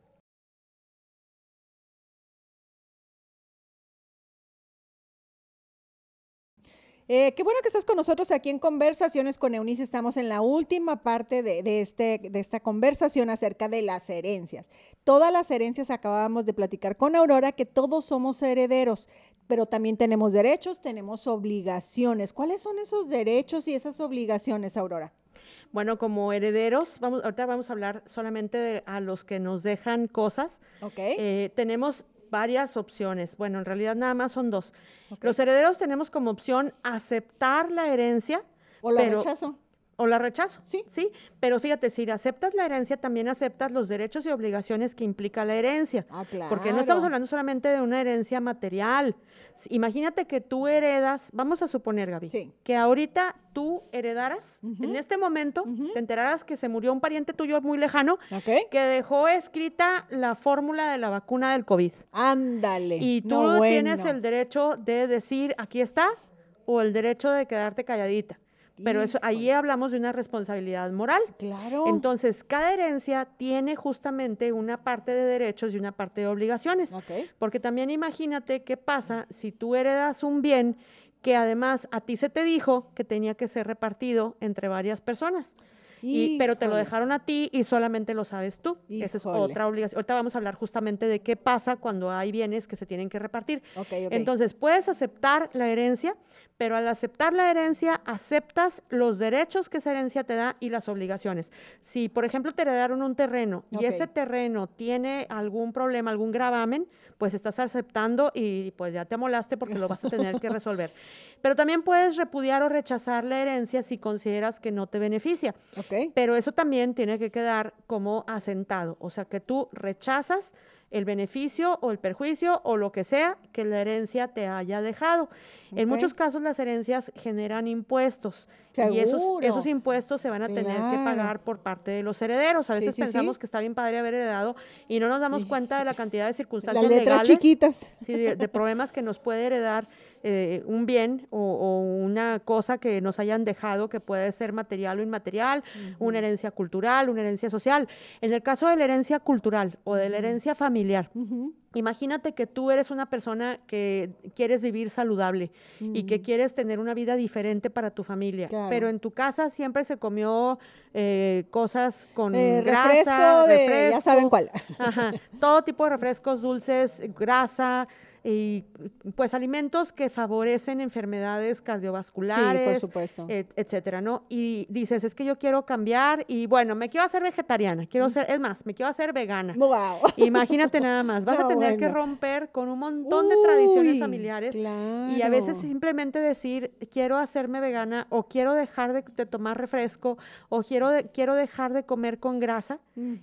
Eh, qué bueno que estás con nosotros aquí en Conversaciones con Eunice. Estamos en la última parte de, este, de esta conversación acerca de las herencias. Todas las herencias acabamos de platicar con Aurora que todos somos herederos, pero también tenemos derechos, tenemos obligaciones. ¿Cuáles son esos derechos y esas obligaciones, Aurora? Bueno, como herederos, vamos, ahorita vamos a hablar solamente de a los que nos dejan cosas. Okay. Eh, tenemos varias opciones. Bueno, en realidad nada más son dos. Los herederos tenemos como opción aceptar la herencia. O la rechazo. O la rechazo. Sí. Sí. Pero fíjate, si aceptas la herencia, también aceptas los derechos y obligaciones que implica la herencia. Ah, claro. Porque no estamos hablando solamente de una herencia material. Imagínate que tú heredas, vamos a suponer, Gaby, que ahorita tú heredaras, en este momento, te enteraras que se murió un pariente tuyo muy lejano, que dejó escrita la fórmula de la vacuna del COVID. Ándale. Y tú no, tienes el derecho de decir, aquí está, o el derecho de quedarte calladita. Pero eso, ahí hablamos de una responsabilidad moral. Claro. Entonces, cada herencia tiene justamente una parte de derechos y una parte de obligaciones. Porque también imagínate qué pasa si tú heredas un bien que además a ti se te dijo que tenía que ser repartido entre varias personas pero te lo dejaron a ti y solamente lo sabes tú. Esa es otra obligación. Ahorita vamos a hablar justamente de qué pasa cuando hay bienes que se tienen que repartir. Entonces, puedes aceptar la herencia, pero al aceptar la herencia, aceptas los derechos que esa herencia te da y las obligaciones. Si, por ejemplo, te heredaron un terreno y ese terreno tiene algún problema, algún gravamen, pues estás aceptando y pues ya te amolaste porque lo vas a tener que <laughs> resolver. Pero también puedes repudiar o rechazar la herencia si consideras que no te beneficia. Pero eso también tiene que quedar como asentado, o sea, que tú rechazas el beneficio o el perjuicio o lo que sea que la herencia te haya dejado. En muchos casos las herencias generan impuestos y esos, esos, impuestos se van a tener que pagar por parte de los herederos. A veces pensamos que está bien padre haber heredado y no nos damos <laughs> cuenta de la cantidad de circunstancias Las letras legales, chiquitas. de problemas que nos puede heredar eh, un bien o, una cosa que nos hayan dejado, que puede ser material o inmaterial, una herencia cultural, una herencia social. En el caso de la herencia cultural o de la herencia familiar, Imagínate que tú eres una persona que quieres vivir saludable y que quieres tener una vida diferente para tu familia, pero en tu casa siempre se comió eh, cosas con eh, grasa, refresco, ya saben cuál. todo tipo de refrescos dulces, grasa, y pues alimentos que favorecen enfermedades cardiovasculares, sí, por supuesto. etcétera, ¿no? Y dices, es que yo quiero cambiar y bueno, me quiero hacer vegetariana, quiero ser, es más, me quiero hacer vegana. Wow. <laughs> Imagínate nada más, vas a tener que romper con un montón de tradiciones familiares y a veces simplemente decir, quiero hacerme vegana o quiero dejar de, tomar refresco o quiero, quiero dejar de comer con grasa,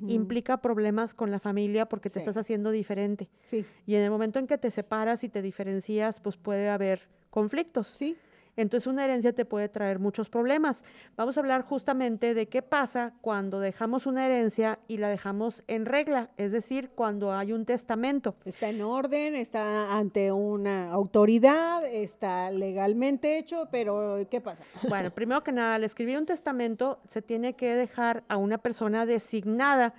implica problemas con la familia porque te estás haciendo diferente. Sí. Y en el momento en que te separas, y te diferencias, pues puede haber conflictos. Sí. Entonces una herencia te puede traer muchos problemas. Vamos a hablar justamente de qué pasa cuando dejamos una herencia y la dejamos en regla, es decir, cuando hay un testamento. Está en orden, está ante una autoridad, está legalmente hecho, pero ¿qué pasa? <laughs> Bueno, primero que nada, al escribir un testamento se tiene que dejar a una persona designada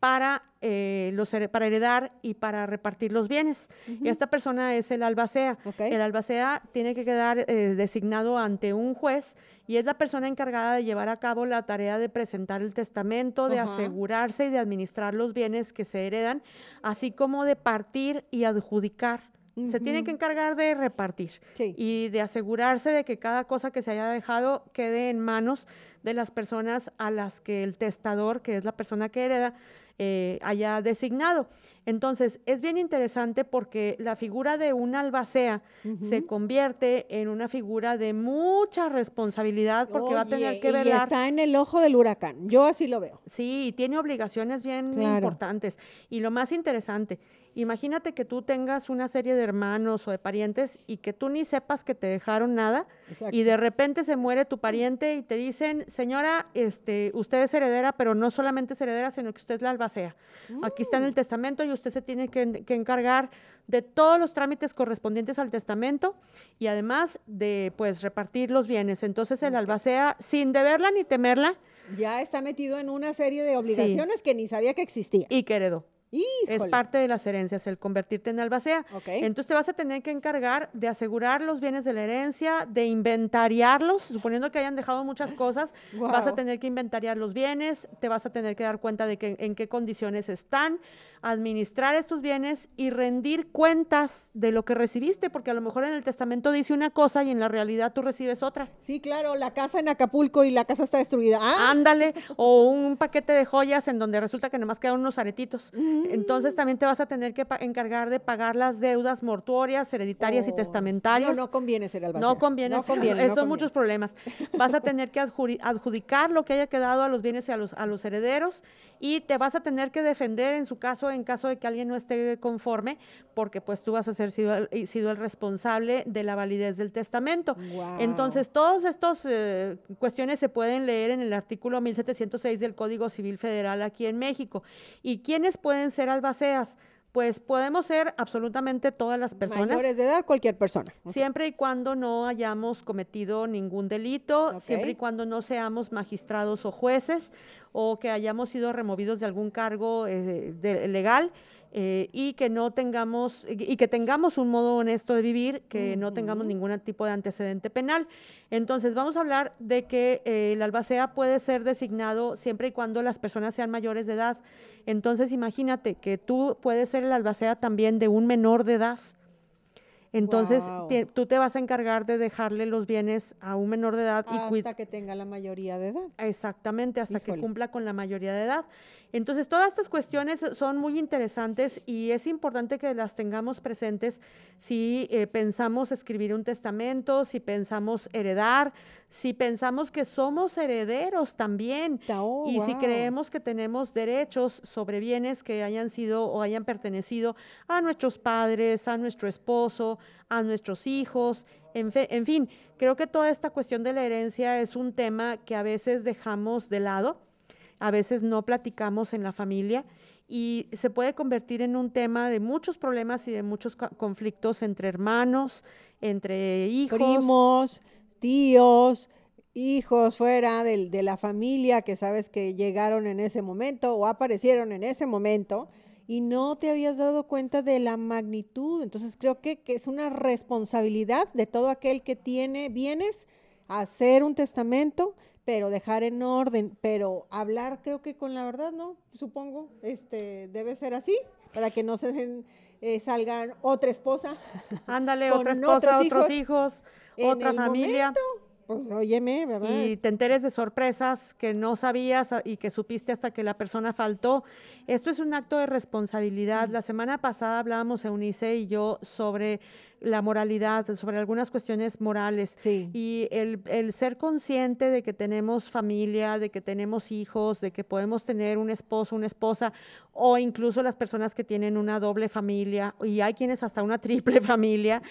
para, eh, los, para heredar y para repartir los bienes. Y esta persona es el albacea. El albacea tiene que quedar eh, designado ante un juez y es la persona encargada de llevar a cabo la tarea de presentar el testamento, de asegurarse y de administrar los bienes que se heredan, así como de partir y adjudicar. Se tiene que encargar de repartir y de asegurarse de que cada cosa que se haya dejado quede en manos de las personas a las que el testador, que es la persona que hereda, eh, haya designado. Entonces, es bien interesante porque la figura de un albacea se convierte en una figura de mucha responsabilidad porque va a tener que velar. Y está en el ojo del huracán. Yo así lo veo. Sí, tiene obligaciones bien importantes. Y lo más interesante, imagínate que tú tengas una serie de hermanos o de parientes y que tú ni sepas que te dejaron nada y de repente se muere tu pariente y te dicen, señora, este, usted es heredera, pero no solamente es heredera, sino que usted es la albacea. Aquí está en el mm. testamento y usted se tiene que, encargar de todos los trámites correspondientes al testamento y además de pues repartir los bienes. Entonces el albacea, sin deberla ni temerla, ya está metido en una serie de obligaciones que ni sabía que existía. Y que heredó. Es parte de las herencias el convertirte en albacea. Entonces te vas a tener que encargar de asegurar los bienes de la herencia, de inventariarlos, suponiendo que hayan dejado muchas cosas, vas a tener que inventariar los bienes, te vas a tener que dar cuenta de que, en qué condiciones están, administrar estos bienes y rendir cuentas de lo que recibiste, porque a lo mejor en el testamento dice una cosa y en la realidad tú recibes otra. Sí, claro, la casa en Acapulco y la casa está destruida. Ah. Ándale, o un paquete de joyas en donde resulta que nomás quedan unos aretitos. Mm. Entonces también te vas a tener que encargar de pagar las deudas mortuorias, hereditarias y oh. testamentarias. No, no conviene ser albacea. No conviene, no conviene <laughs> son muchos problemas. Vas a tener que adjudicar lo que haya quedado a los bienes y a los, a los herederos y te vas a tener que defender en su caso, en caso de que alguien no esté conforme, porque pues tú vas a ser sido, sido el responsable de la validez del testamento. Entonces, todas estas eh, cuestiones se pueden leer en el artículo 1706 del Código Civil Federal aquí en México. ¿Y quiénes pueden ser albaceas? Pues podemos ser absolutamente todas las personas. Mayores de edad, cualquier persona. Siempre y cuando no hayamos cometido ningún delito, siempre y cuando no seamos magistrados o jueces o que hayamos sido removidos de algún cargo eh, legal. Eh, y que no tengamos y que tengamos un modo honesto de vivir, que no tengamos ningún tipo de antecedente penal. Entonces, vamos a hablar de que eh, el albacea puede ser designado siempre y cuando las personas sean mayores de edad. Entonces, imagínate que tú puedes ser el albacea también de un menor de edad. Entonces, tú te vas a encargar de dejarle los bienes a un menor de edad. Hasta que tenga la mayoría de edad. Exactamente, hasta que cumpla con la mayoría de edad. Entonces, todas estas cuestiones son muy interesantes y es importante que las tengamos presentes si eh, pensamos escribir un testamento, si pensamos heredar, si pensamos que somos herederos también oh, y si creemos que tenemos derechos sobre bienes que hayan sido o hayan pertenecido a nuestros padres, a nuestro esposo, a nuestros hijos, en, en fin, creo que toda esta cuestión de la herencia es un tema que a veces dejamos de lado a veces no platicamos en la familia y se puede convertir en un tema de muchos problemas y de muchos conflictos entre hermanos, entre hijos. Primos, tíos, hijos fuera de, de, la familia que sabes que llegaron en ese momento o aparecieron en ese momento y no te habías dado cuenta de la magnitud. Entonces creo que, que es una responsabilidad de todo aquel que tiene bienes hacer un testamento, pero dejar en orden, pero hablar creo que con la verdad, ¿no? Supongo, este, debe ser así, para que no se eh, salgan otra esposa. <laughs> Ándale, otra esposa, otros hijos, otra familia pues óyeme, ¿verdad? Y te enteres de sorpresas que no sabías y que supiste hasta que la persona faltó. Esto es un acto de responsabilidad. La semana pasada hablábamos, Eunice y yo, sobre la moralidad, sobre algunas cuestiones morales. Sí. Y el, el, ser consciente de que tenemos familia, de que tenemos hijos, de que podemos tener un esposo, una esposa, o incluso las personas que tienen una doble familia, y hay quienes hasta una <laughs> triple familia,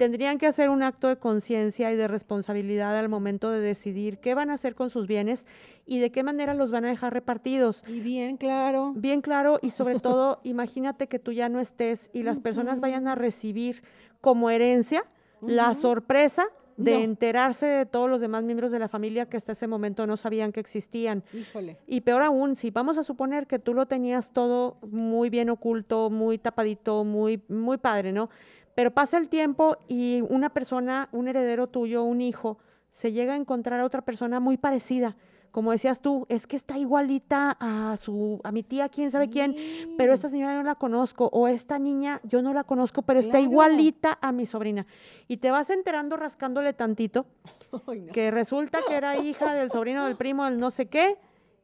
tendrían que hacer un acto de conciencia y de responsabilidad al momento de decidir qué van a hacer con sus bienes y de qué manera los van a dejar repartidos. Y bien claro. Bien claro y sobre <laughs> todo, imagínate que tú ya no estés y las personas vayan a recibir como herencia la sorpresa de enterarse de todos los demás miembros de la familia que hasta ese momento no sabían que existían. Híjole. Y peor aún, si vamos a suponer que tú lo tenías todo muy bien oculto, muy tapadito, muy, muy padre, ¿no? Pero pasa el tiempo y una persona, un heredero tuyo, un hijo, se llega a encontrar a otra persona muy parecida como decías tú, es que está igualita a su a mi tía, quién sabe quién, pero esta señora no la conozco o esta niña yo no la conozco, pero está igualita a mi sobrina. Y te vas enterando rascándole tantito <laughs> que resulta que era <laughs> hija del sobrino del primo del no sé qué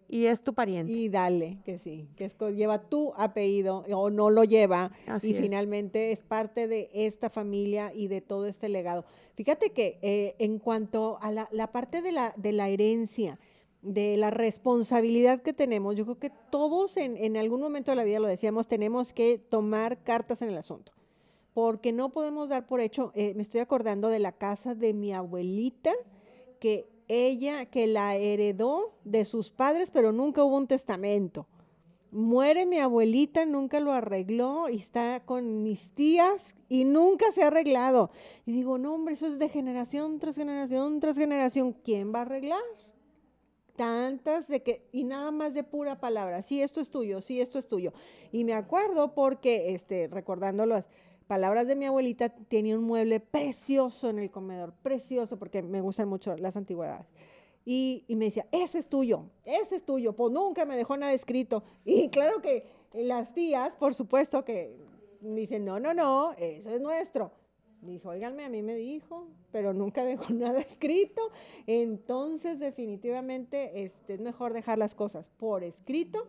y es tu pariente. Y dale, que sí, que es, lleva tu apellido o no lo lleva y finalmente es parte de esta familia y de todo este legado. Fíjate que eh, en cuanto a la, la parte de la, de la herencia, de la responsabilidad que tenemos. Yo creo que todos en, algún momento de la vida, lo decíamos, tenemos que tomar cartas en el asunto, porque no podemos dar por hecho, eh, me estoy acordando de la casa de mi abuelita, que ella, que la heredó de sus padres, pero nunca hubo un testamento. Muere mi abuelita, nunca lo arregló y está con mis tías y nunca se ha arreglado. Y digo, no, hombre, eso es de generación tras generación tras generación. ¿Quién va a arreglar? Tantas de que, y nada más de pura palabra, sí, esto es tuyo, sí, esto es tuyo. Y me acuerdo porque, este, recordando las palabras de mi abuelita, tenía un mueble precioso en el comedor, precioso, porque me gustan mucho las antigüedades. Y, y, me decía, ese es tuyo, ese es tuyo, pues nunca me dejó nada escrito. <laughs> Y claro que las tías, por supuesto que dicen, no, no, no, eso es nuestro. Dijo, oiganme, a mí me dijo, pero nunca dejó <laughs> nada escrito. Entonces, definitivamente, este, es mejor dejar las cosas por escrito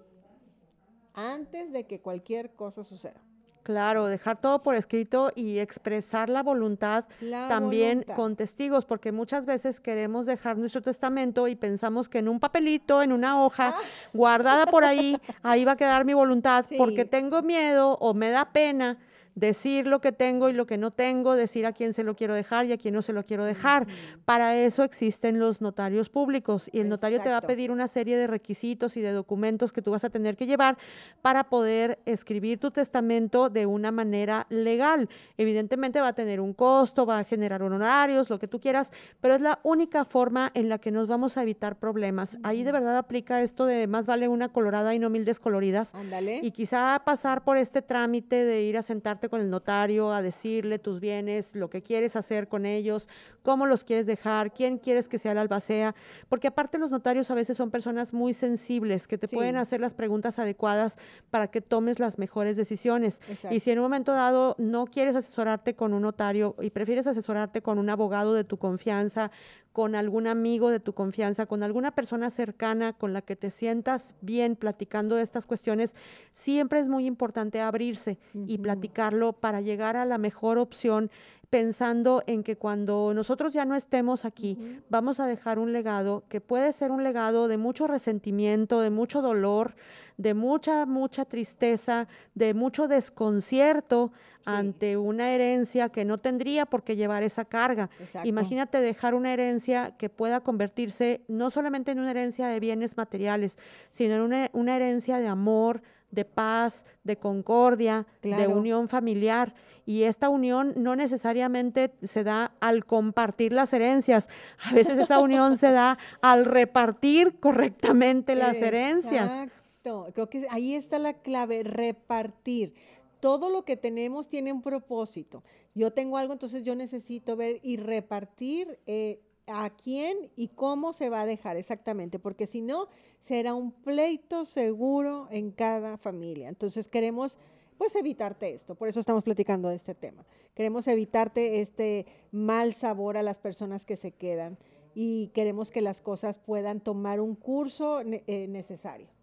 antes de que cualquier cosa suceda. Claro, dejar todo por escrito y expresar la voluntad también con testigos, porque muchas veces queremos dejar nuestro testamento y pensamos que en un papelito, en una hoja, ah. <laughs> guardada por ahí, ahí va a quedar mi voluntad, porque tengo miedo o me da pena decir lo que tengo y lo que no tengo, decir a quién se lo quiero dejar y a quién no se lo quiero dejar. Para eso existen los notarios públicos y el notario te va a pedir una serie de requisitos y de documentos que tú vas a tener que llevar para poder escribir tu testamento de una manera legal. Evidentemente va a tener un costo, va a generar honorarios, lo que tú quieras, pero es la única forma en la que nos vamos a evitar problemas. Ahí de verdad aplica esto de más vale una colorada y no mil descoloridas. Y quizá pasar por este trámite de ir a sentarte con el notario a decirle tus bienes, lo que quieres hacer con ellos, cómo los quieres dejar, quién quieres que sea el albacea, porque aparte los notarios a veces son personas muy sensibles que te pueden hacer las preguntas adecuadas para que tomes las mejores decisiones. Y si en un momento dado no quieres asesorarte con un notario y prefieres asesorarte con un abogado de tu confianza, con algún amigo de tu confianza, con alguna persona cercana con la que te sientas bien platicando de estas cuestiones, siempre es muy importante abrirse y platicarlo para llegar a la mejor opción pensando en que cuando nosotros ya no estemos aquí, vamos a dejar un legado que puede ser un legado de mucho resentimiento, de mucho dolor, de mucha, mucha tristeza, de mucho desconcierto ante una herencia que no tendría por qué llevar esa carga. Imagínate dejar una herencia que pueda convertirse no solamente en una herencia de bienes materiales, sino en una, una herencia de amor, de paz, de concordia, de unión familiar. Y esta unión no necesariamente se da al compartir las herencias, a veces esa unión se da al repartir correctamente las herencias. Exacto, creo que ahí está la clave, repartir. Todo lo que tenemos tiene un propósito. Yo tengo algo, entonces yo necesito ver y repartir eh, a quién y cómo se va a dejar exactamente, porque si no, será un pleito seguro en cada familia. Entonces queremos pues evitarte esto, por eso estamos platicando de este tema. Queremos evitarte este mal sabor a las personas que se quedan y queremos que las cosas puedan tomar un curso eh, necesario.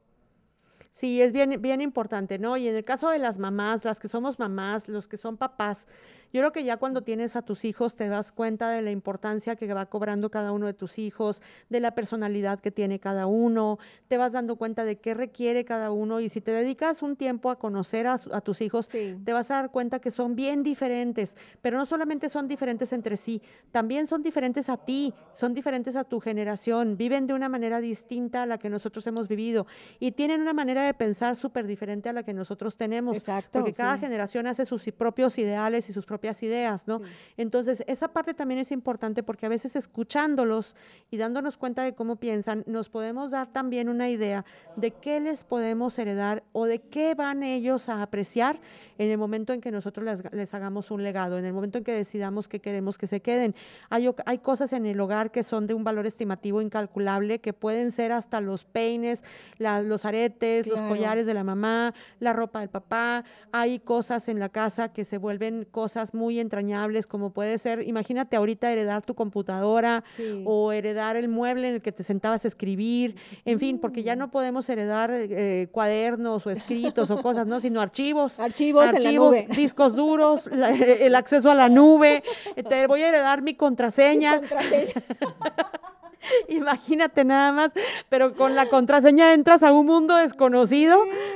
Sí, es bien, bien importante, ¿no? Y en el caso de las mamás, las que somos mamás, los que son papás, yo creo que ya cuando tienes a tus hijos te das cuenta de la importancia que va cobrando cada uno de tus hijos, de la personalidad que tiene cada uno, te vas dando cuenta de qué requiere cada uno y si te dedicas un tiempo a conocer a, tus hijos, te vas a dar cuenta que son bien diferentes, pero no solamente son diferentes entre sí, también son diferentes a ti, son diferentes a tu generación, viven de una manera distinta a la que nosotros hemos vivido y tienen una manera manera de pensar súper diferente a la que nosotros tenemos. Exacto, Porque cada sí. generación hace sus propios ideales y sus propias ideas, ¿no? Entonces, esa parte también es importante porque a veces escuchándolos y dándonos cuenta de cómo piensan, nos podemos dar también una idea de qué les podemos heredar o de qué van ellos a apreciar en el momento en que nosotros les, les hagamos un legado, en el momento en que decidamos que queremos que se queden. Hay, hay cosas en el hogar que son de un valor estimativo incalculable, que pueden ser hasta los peines, la- los aretes, los Claro. collares de la mamá, la ropa del papá. Hay cosas en la casa que se vuelven cosas muy entrañables, como puede ser, imagínate ahorita heredar tu computadora Sí. o heredar el mueble en el que te sentabas a escribir, en fin, porque Mm. ya no podemos heredar eh, cuadernos o escritos o cosas, ¿no? Sino archivos. <laughs> Archivos en la nube. discos duros, la- el acceso a la nube. <laughs> Te voy a heredar mi contraseña. Contraseña. <laughs> <laughs> Imagínate nada más, pero con la contraseña entras a un mundo desconocido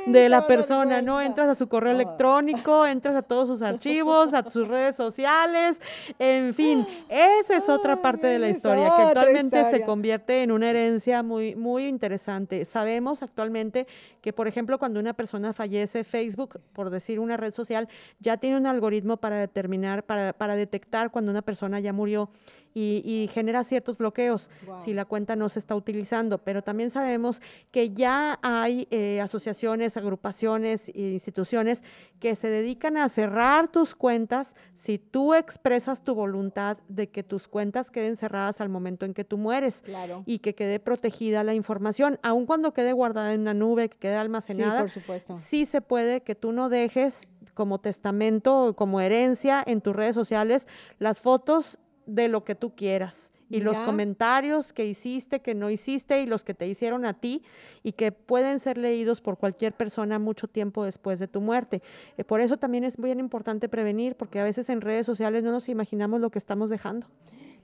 Sí, de la persona, ¿no? Entras a su correo electrónico, entras a todos sus <laughs> archivos, a sus redes sociales, en fin, esa es otra parte de la historia que actualmente se convierte en una herencia muy, muy interesante. Sabemos actualmente que, por ejemplo, cuando una persona fallece, Facebook, por decir una red social, ya tiene un algoritmo para determinar, para, para detectar cuando una persona ya murió y, y genera ciertos bloqueos si la cuenta no se está utilizando. Pero también sabemos que ya hay eh, asociaciones, agrupaciones e instituciones que se dedican a cerrar tus cuentas si tú expresas tu voluntad de que tus cuentas queden cerradas al momento en que tú mueres Claro. y que quede protegida la información, aun cuando quede guardada en una nube, que quede almacenada. por supuesto. Sí se puede que tú no dejes como testamento o como herencia en tus redes sociales las fotos de lo que tú quieras y los comentarios que hiciste, que no hiciste y los que te hicieron a ti y que pueden ser leídos por cualquier persona mucho tiempo después de tu muerte. Eh, por eso también es bien importante prevenir porque a veces en redes sociales no nos imaginamos lo que estamos dejando.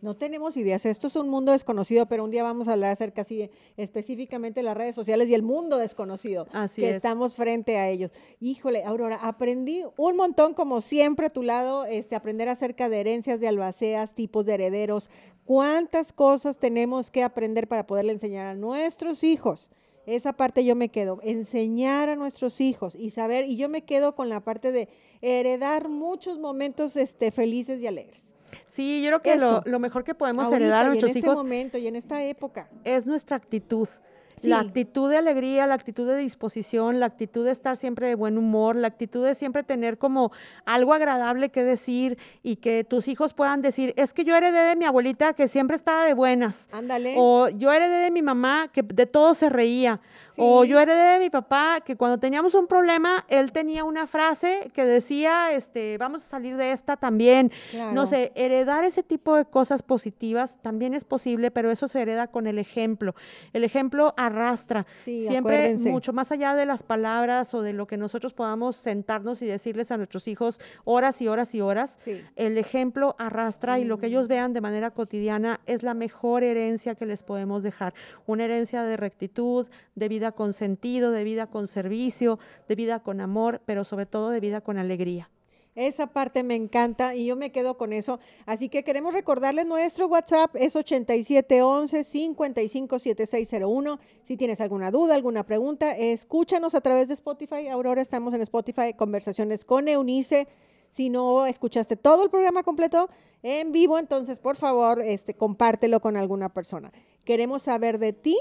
No tenemos ideas. Esto es un mundo desconocido, pero un día vamos a hablar acerca así específicamente de las redes sociales y el mundo desconocido Así que es. estamos frente a ellos. Híjole, Aurora, aprendí un montón como siempre a tu lado, este aprender acerca de herencias de albaceas, tipos de herederos, cuántas cosas tenemos que aprender para poderle enseñar a nuestros hijos. Esa parte yo me quedo, enseñar a nuestros hijos y saber, y yo me quedo con la parte de heredar muchos momentos este, felices y alegres. Sí, yo creo que lo, lo mejor que podemos Ahorita heredar a y nuestros en este hijos momento y en esta época. es nuestra actitud. Sí. La actitud de alegría, la actitud de disposición, la actitud de estar siempre de buen humor, la actitud de siempre tener como algo agradable que decir y que tus hijos puedan decir, es que yo heredé de mi abuelita que siempre estaba de buenas. Ándale. O yo heredé de mi mamá que de todo se reía. O Sí. yo heredé de mi papá que cuando teníamos un problema, él tenía una frase que decía, este, vamos a salir de esta también. Claro. No sé, heredar ese tipo de cosas positivas también es posible, pero eso se hereda con el ejemplo. El ejemplo arrastra. Sí, Siempre acuérdense. mucho más allá de las palabras o de lo que nosotros podamos sentarnos y decirles a nuestros hijos horas y horas y horas. Sí. El ejemplo arrastra y lo que ellos vean de manera cotidiana es la mejor herencia que les podemos dejar. Una herencia de rectitud, de con sentido, de vida con servicio, de vida con amor, pero sobre todo de vida con alegría. Esa parte me encanta y yo me quedo con eso. Así que queremos recordarles nuestro WhatsApp es 8711-557601. Si tienes alguna duda, alguna pregunta, escúchanos a través de Spotify. Aurora, estamos en Spotify, conversaciones con Eunice. Si no escuchaste todo el programa completo en vivo, entonces por favor, este, compártelo con alguna persona. Queremos saber de ti.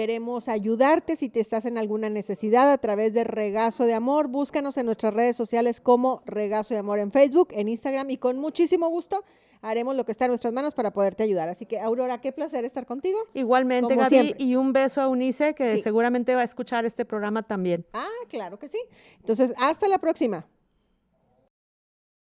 Queremos ayudarte si te estás en alguna necesidad a través de Regazo de Amor. Búscanos en nuestras redes sociales como Regazo de Amor en Facebook, en Instagram y con muchísimo gusto haremos lo que está en nuestras manos para poderte ayudar. Así que, Aurora, qué placer estar contigo. Igualmente, Como Gaby, siempre. y un beso a Unice, que Sí. seguramente va a escuchar este programa también. Ah, claro que sí. Entonces, hasta la próxima.